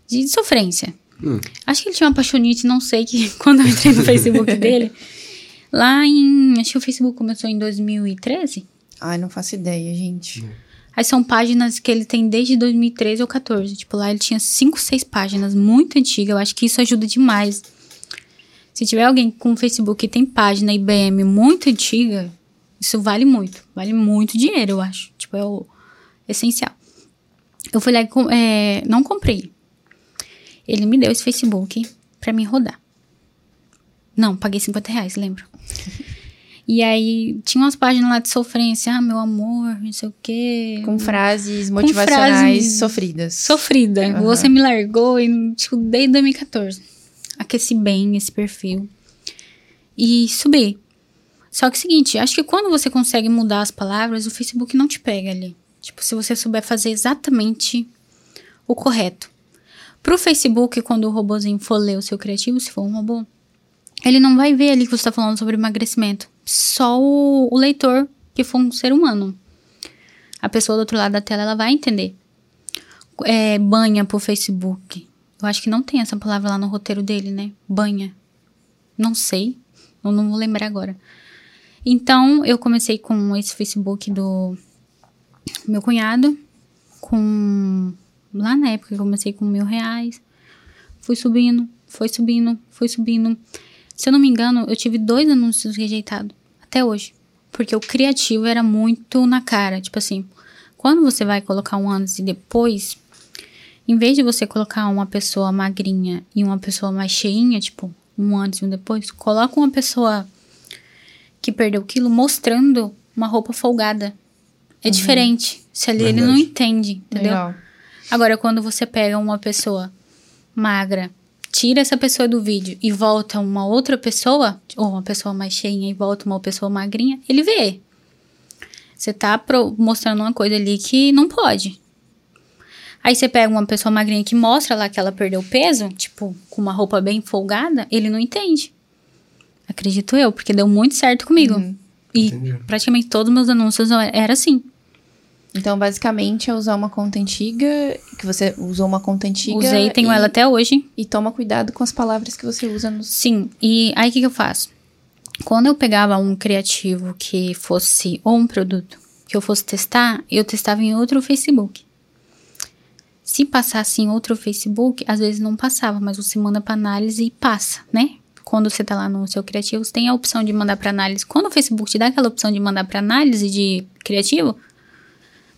C: De sofrência.
B: Hum.
C: Acho que ele tinha uma paixonite, não sei, que <laughs> quando eu entrei no Facebook <laughs> dele. Lá em. Acho que o Facebook começou em 2013.
A: Ai, não faço ideia, gente.
C: Aí são páginas que ele tem desde 2013 ou 14. Tipo, lá ele tinha 5, 6 páginas, muito antiga. Eu acho que isso ajuda demais. Se tiver alguém com Facebook que tem página IBM muito antiga, isso vale muito. Vale muito dinheiro, eu acho. Tipo, é o essencial. Eu fui lá e com- é, não comprei. Ele me deu esse Facebook pra mim rodar. Não, paguei 50 reais, lembro. <laughs> E aí, tinha umas páginas lá de sofrência. Ah, meu amor, não sei o quê.
A: Com frases motivacionais
C: frases-
A: sofridas.
C: Sofrida.
A: Aham.
C: Você me largou em, tipo, desde 2014. Aqueci bem esse perfil. E subi. Só que é o seguinte, acho que quando você consegue mudar as palavras, o Facebook não te pega ali. Tipo, se você souber fazer exatamente o correto. Pro Facebook, quando o robozinho for ler o seu criativo, se for um robô, ele não vai ver ali que você tá falando sobre emagrecimento. Só o, o leitor, que for um ser humano. A pessoa do outro lado da tela, ela vai entender é, banha pro Facebook. Eu acho que não tem essa palavra lá no roteiro dele, né? Banha. Não sei. Eu não vou lembrar agora. Então, eu comecei com esse Facebook do meu cunhado. Com. Lá na época, eu comecei com mil reais. Fui subindo, foi subindo, foi subindo. Se eu não me engano, eu tive dois anúncios rejeitados. Até hoje. Porque o criativo era muito na cara. Tipo assim, quando você vai colocar um antes e depois, em vez de você colocar uma pessoa magrinha e uma pessoa mais cheinha, tipo, um antes e um depois, coloca uma pessoa que perdeu quilo mostrando uma roupa folgada. É diferente. Se ali ele não
B: Verdade.
C: entende, entendeu?
A: Legal.
C: Agora, quando você pega uma pessoa magra, tira essa pessoa do vídeo e volta uma outra pessoa, ou uma pessoa mais cheinha e volta uma pessoa magrinha, ele vê. Você tá pro- mostrando uma coisa ali que não pode. Aí você pega uma pessoa magrinha que mostra lá que ela perdeu peso, tipo, com uma roupa bem folgada, ele não entende. Acredito eu, porque deu muito certo comigo. E
B: Entendi.
C: praticamente todos os meus anúncios era assim.
A: Então, basicamente, é usar uma conta antiga, que você usou uma conta antiga.
C: Usei, tenho
A: e,
C: ela até hoje.
A: E toma cuidado com as palavras que você usa nos.
C: Sim, e aí o que, que eu faço? Quando eu pegava um criativo que fosse, ou um produto que eu fosse testar, eu testava em outro Facebook. Se passasse em outro Facebook, às vezes não passava, mas você manda para análise e passa, né? Quando você tá lá no seu criativo, você tem a opção de mandar para análise. Quando o Facebook te dá aquela opção de mandar para análise de criativo,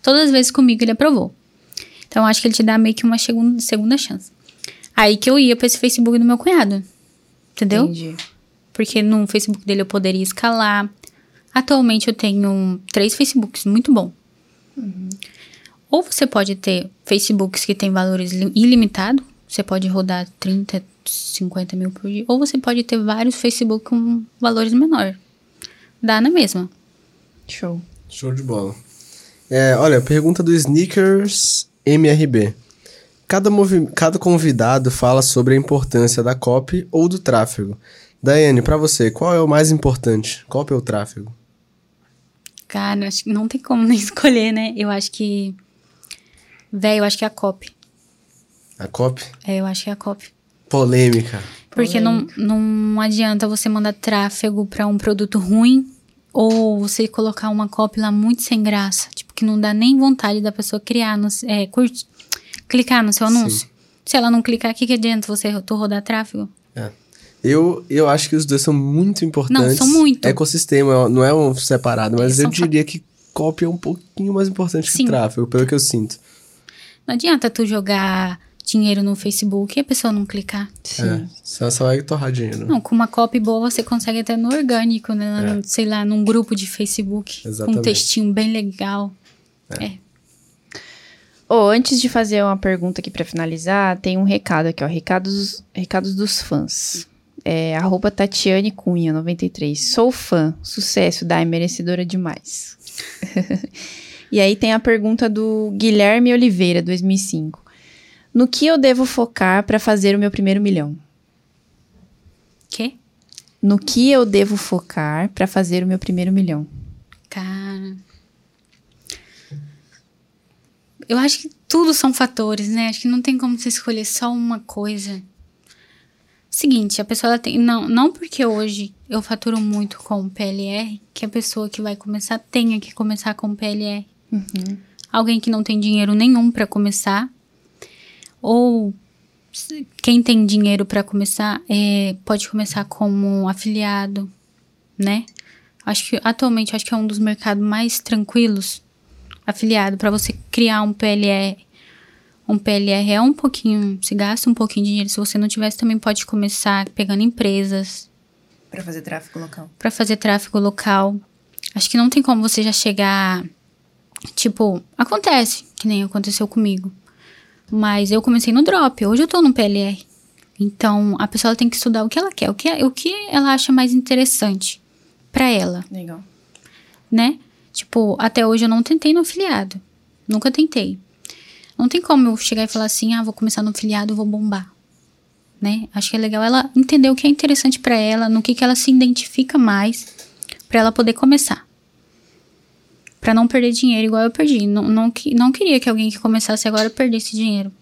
C: todas as vezes comigo ele aprovou. Então acho que ele te dá meio que uma segunda, segunda chance. Aí que eu ia para esse Facebook do meu cunhado. Entendeu?
A: Entendi.
C: Porque no Facebook dele eu poderia escalar. Atualmente eu tenho três Facebooks, muito bom. Ou você pode ter Facebooks que tem valores li- ilimitados, você pode rodar 30, 50 mil por dia. Ou você pode ter vários Facebook com valores menores. Dá na mesma.
A: Show.
B: Show de bola. É, olha, pergunta do Sneakers MRB. Cada, movi- cada convidado fala sobre a importância da copy ou do tráfego. Daiane, pra você, qual é o mais importante? Copy ou tráfego?
C: Cara, acho que não tem como <laughs> nem escolher, né? Eu acho que. Véi, eu acho que é a copy.
B: A copy?
C: É, eu acho que é a copy.
B: Polêmica.
C: Porque não, não adianta você mandar tráfego pra um produto ruim ou você colocar uma copy lá muito sem graça. Tipo, que não dá nem vontade da pessoa criar, no, é, curte, clicar no seu anúncio. Se ela não clicar, o que, que adianta você tu rodar tráfego?
B: É. Eu, eu acho que os dois são muito importantes.
C: Não, são muito.
B: Ecossistema, não é um separado, mas
C: É,
B: eu diria que copy é um pouquinho mais importante que
C: Sim.
B: tráfego, pelo que eu sinto.
C: Não adianta tu jogar dinheiro no Facebook e a pessoa não clicar.
B: É, só, só vai torrar dinheiro.
C: Não, com uma copy boa você consegue até no orgânico, né? No- Sei lá, num grupo de Facebook. Com
B: Exatamente.
C: um textinho bem legal. É.
A: Ô, antes de fazer uma pergunta aqui pra finalizar, tem um recado aqui, ó. Recados, recados dos fãs. É, arroba Tatiane Cunha, 93. Sou fã. Sucesso, Dai, merecedora demais. <laughs> E aí tem a pergunta do Guilherme Oliveira, 2005. No que eu devo focar para fazer o meu primeiro milhão?
C: Quê?
A: No que eu devo focar para fazer o meu primeiro milhão?
C: Cara. Eu acho que tudo são fatores, né? Acho que não tem como você escolher só uma coisa. Seguinte, a pessoa tem. Não, não porque hoje eu faturo muito com PLR, que a pessoa que vai começar tenha que começar com PLR. Alguém que não tem dinheiro nenhum para começar. Ou quem tem dinheiro para começar é, pode começar como afiliado, né? Acho que atualmente acho que é um dos mercados mais tranquilos afiliado para você criar um PLR. Um PLR é um pouquinho, se gasta um pouquinho de dinheiro. Se você não tivesse, também pode começar pegando empresas
A: Para fazer tráfego local.
C: para fazer tráfego local. Acho que não tem como você já chegar. Tipo, acontece, que nem aconteceu comigo. Mas eu comecei no drop, hoje eu tô no PLR. Então, a pessoa tem que estudar o que ela quer, o que, o que ela acha mais interessante para ela
A: Legal.
C: né? Tipo, até hoje eu não tentei no afiliado. Nunca tentei. Não tem como eu chegar e falar assim, ah, vou começar no afiliado vou bombar. Né? Acho que é legal ela entender o que é interessante pra ela, no que, que ela se identifica mais, pra ela poder começar. Pra não perder dinheiro igual eu perdi. Não, não, não queria que alguém que começasse agora perdesse dinheiro.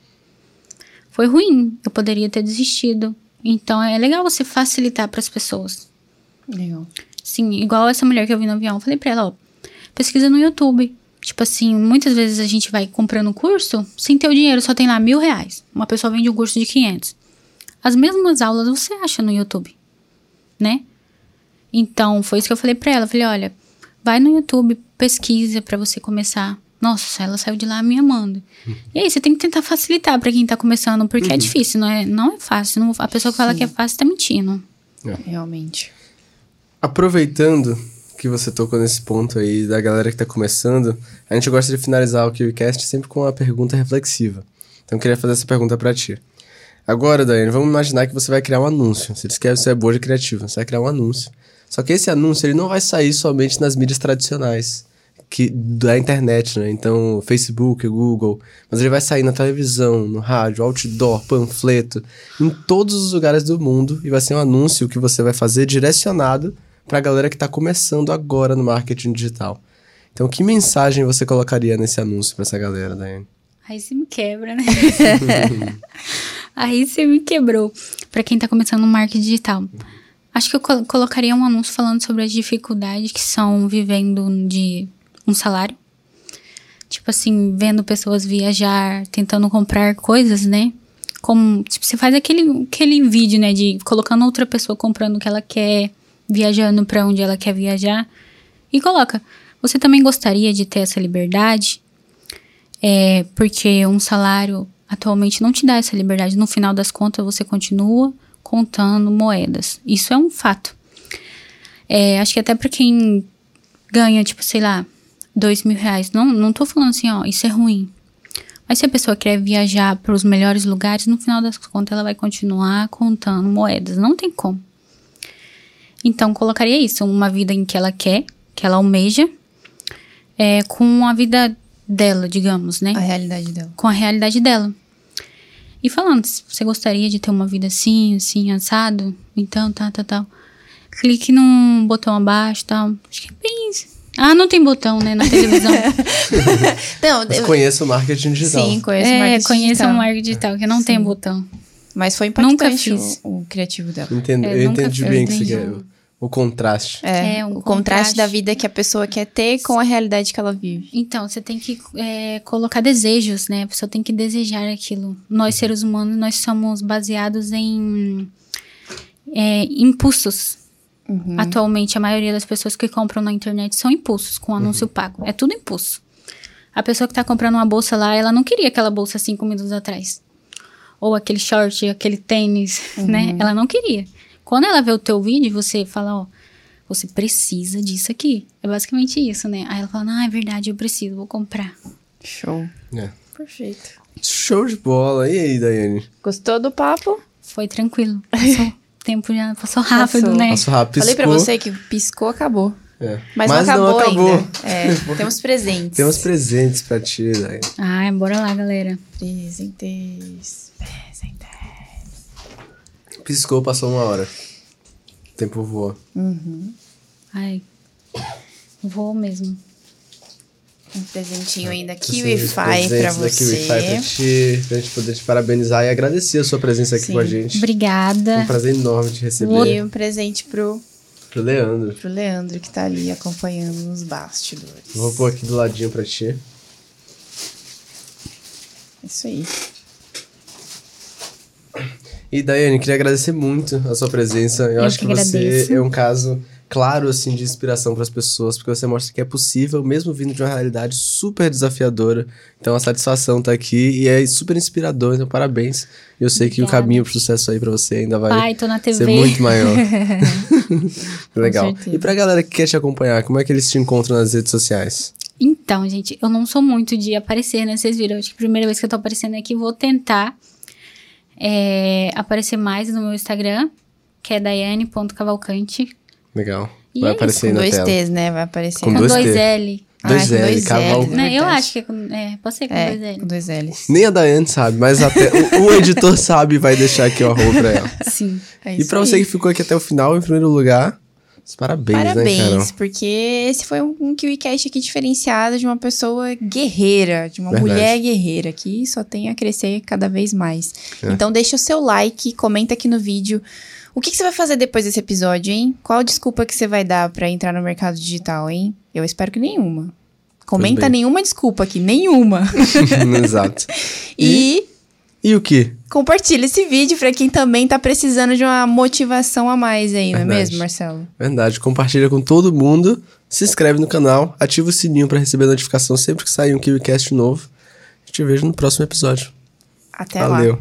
C: Foi ruim. Eu poderia ter desistido. Então é legal você facilitar pras pessoas.
A: Legal.
C: Sim, igual essa mulher que eu vi no avião. Falei pra ela, ó, pesquisa no YouTube. Tipo assim, muitas vezes a gente vai comprando curso sem ter o dinheiro, só tem lá mil reais. Uma pessoa vende um curso de 500. As mesmas aulas você acha no YouTube, né? Então, foi isso que eu falei pra ela. Eu falei, olha, vai no YouTube, pesquisa pra você começar. Nossa, ela saiu de lá me amando. E aí, você tem que tentar facilitar pra quem tá começando, porque é difícil, não é, não é fácil. Não- a pessoa que fala que é fácil tá mentindo.
A: Realmente.
B: Aproveitando que você tocou nesse ponto aí da galera que tá começando, a gente gosta de finalizar o KiwiCast sempre com uma pergunta reflexiva. Então eu queria fazer essa pergunta pra ti. Agora, Daiane, vamos imaginar que você vai criar um anúncio. Você disse que você é boa de criativo, você vai criar um anúncio. Só que esse anúncio ele não vai sair somente nas mídias tradicionais que, da internet, né? Então, Facebook, Google. Mas ele vai sair na televisão, no rádio, outdoor, panfleto, em todos os lugares do mundo. E vai ser um anúncio que você vai fazer direcionado pra galera que tá começando agora no marketing digital. Então, que mensagem você colocaria nesse anúncio pra essa galera, Daiane?
C: Aí você me quebra, né? <laughs> Aí você me quebrou. Pra quem tá começando no marketing digital. Acho que eu col- colocaria um anúncio falando sobre as dificuldades que são vivendo de um salário. Tipo assim, vendo pessoas viajar, tentando comprar coisas, né? Como, tipo, você faz aquele, aquele vídeo, né? De colocando outra pessoa comprando o que ela quer, viajando pra onde ela quer viajar. E coloca, você também gostaria de ter essa liberdade? É, porque um salário atualmente não te dá essa liberdade. No final das contas, você continua contando moedas. Isso é um fato. É, acho que até para quem ganha, tipo, sei lá, dois mil reais. Não, não tô falando assim, ó, isso é ruim. Mas se a pessoa quer viajar para os melhores lugares, no final das contas ela vai continuar contando moedas. Não tem como. Então, colocaria isso, uma vida em que ela quer, que ela almeja, é, com a vida dela, digamos, né?
A: A realidade dela.
C: Com a realidade dela. E falando, se você gostaria de ter uma vida assim, assim, assado, então, tá, tá, tal. Clique num botão abaixo, tal. Acho que é bem. Ah, não tem botão, né, na televisão. <laughs>
A: Não,
B: Mas
A: eu-
B: conheça o marketing digital.
A: sim, conheço
C: é,
A: marketing
C: conheça
A: digital.
C: um marketing digital, que não tem botão.
A: Mas foi
C: Nunca
A: impactante o,
C: fiz.
A: o criativo dela.
B: Entendo,
C: É,
B: eu
C: nunca
B: entendi
C: fiz,
B: bem o que você quer. O, o contraste.
A: É,
C: É, um
A: o contraste,
C: contraste.
A: da vida que a pessoa quer ter com a realidade que ela vive.
C: Então, você tem que é, colocar desejos, né? A pessoa tem que desejar aquilo. Nós, seres humanos, nós somos baseados em é, impulsos. Atualmente, a maioria das pessoas que compram na internet são impulsos, com anúncio pago. É tudo impulso. A pessoa que tá comprando uma bolsa lá, ela não queria aquela bolsa cinco minutos atrás. Ou aquele short, aquele tênis, <laughs> né? Ela não queria. Quando ela vê o teu vídeo, você fala, ó, você precisa disso aqui. É basicamente isso, né? Aí ela fala, ah, é verdade, eu preciso, vou comprar.
A: Show.
B: É.
A: Perfeito.
B: Show de bola. E aí, Daiane?
A: Gostou do papo?
C: Foi tranquilo. Passou <laughs> tempo já passou rápido,
A: Passou.
C: né?
B: Passou rápido.
A: Falei pra você que piscou, acabou.
B: É.
A: Mas, não acabou, ainda. É, <laughs> temos presentes.
B: Temos presentes pra ti, Daiane.
C: Ai, bora lá, galera.
A: Presentes. Presentes.
B: Piscou, passou uma hora. O tempo voa.
A: Uhum.
C: Ai, vou mesmo.
A: Um presentinho aí da KiwiFi pra
B: presentes da
A: você.
B: KiwiFi pra ti, pra gente poder te parabenizar e agradecer a sua presença aqui
A: Sim.
B: com a gente. É um
C: Obrigada.
B: prazer enorme te receber.
A: E um presente pro,
B: Pro Leandro.
A: pro Leandro, que tá ali acompanhando nos bastidores.
B: Vou pôr aqui do ladinho pra ti.
A: Isso aí.
B: E Daiane, queria agradecer muito a sua presença. Eu,
C: Eu
B: acho que,
C: que
B: você é um caso claro assim de inspiração para as pessoas, porque você mostra que é possível, mesmo vindo de uma realidade super desafiadora. Então a satisfação tá aqui e é super inspirador, então parabéns. Eu sei que o
C: Obrigada.
B: caminho pro sucesso aí para você ainda vai
C: tô na TV.
B: ser muito maior. <laughs> <laughs> Legal. E pra galera que quer te acompanhar, como é que eles te encontram nas redes sociais?
C: Então, gente, eu não sou muito de aparecer, né? Vocês viram, acho que a primeira vez que eu tô aparecendo aqui, vou tentar é, aparecer mais no meu Instagram, que é daiane.cavalcante.
B: Legal.
C: E
B: vai
C: é
B: aparecer aí
A: Com dois
B: tela.
A: T's, né? Vai aparecer.
B: Com
C: Com
B: dois
C: dois. L.
B: Dois
A: Ah, com
B: L,
A: dois. L's,
C: Não, eu acho que é com. É, pode ser com
A: É,
C: dois L.
A: com dois L's.
B: Nem a Daiane sabe, mas até o, o editor sabe e vai deixar aqui o arroba pra ela. <laughs>
C: Sim.
A: É
B: E
A: isso
B: pra
A: aí.
B: você que ficou aqui até o final, em primeiro lugar, parabéns, né,
A: Parabéns,
B: Carol?
A: porque esse foi um, um KiwiCast aqui diferenciado de uma pessoa guerreira, de uma
B: Verdade.
A: mulher guerreira, que só tem a crescer cada vez mais.
B: É.
A: Então deixa o seu like, comenta aqui no vídeo. O que, que você vai fazer depois desse episódio, hein? Qual desculpa que você vai dar pra entrar no mercado digital, hein? Eu espero que nenhuma. Comenta nenhuma desculpa aqui, nenhuma. <laughs>
B: Exato. <laughs>
A: e
B: E o que?
A: compartilha esse vídeo pra quem também tá precisando de uma motivação a mais aí, não é
B: Verdade.
A: mesmo, Marcelo?
B: Verdade, compartilha com todo mundo, se inscreve no canal, ativa o sininho pra receber notificação sempre que sair um KiwiCast novo. A gente vejo no próximo episódio.
A: Até lá.
B: Valeu.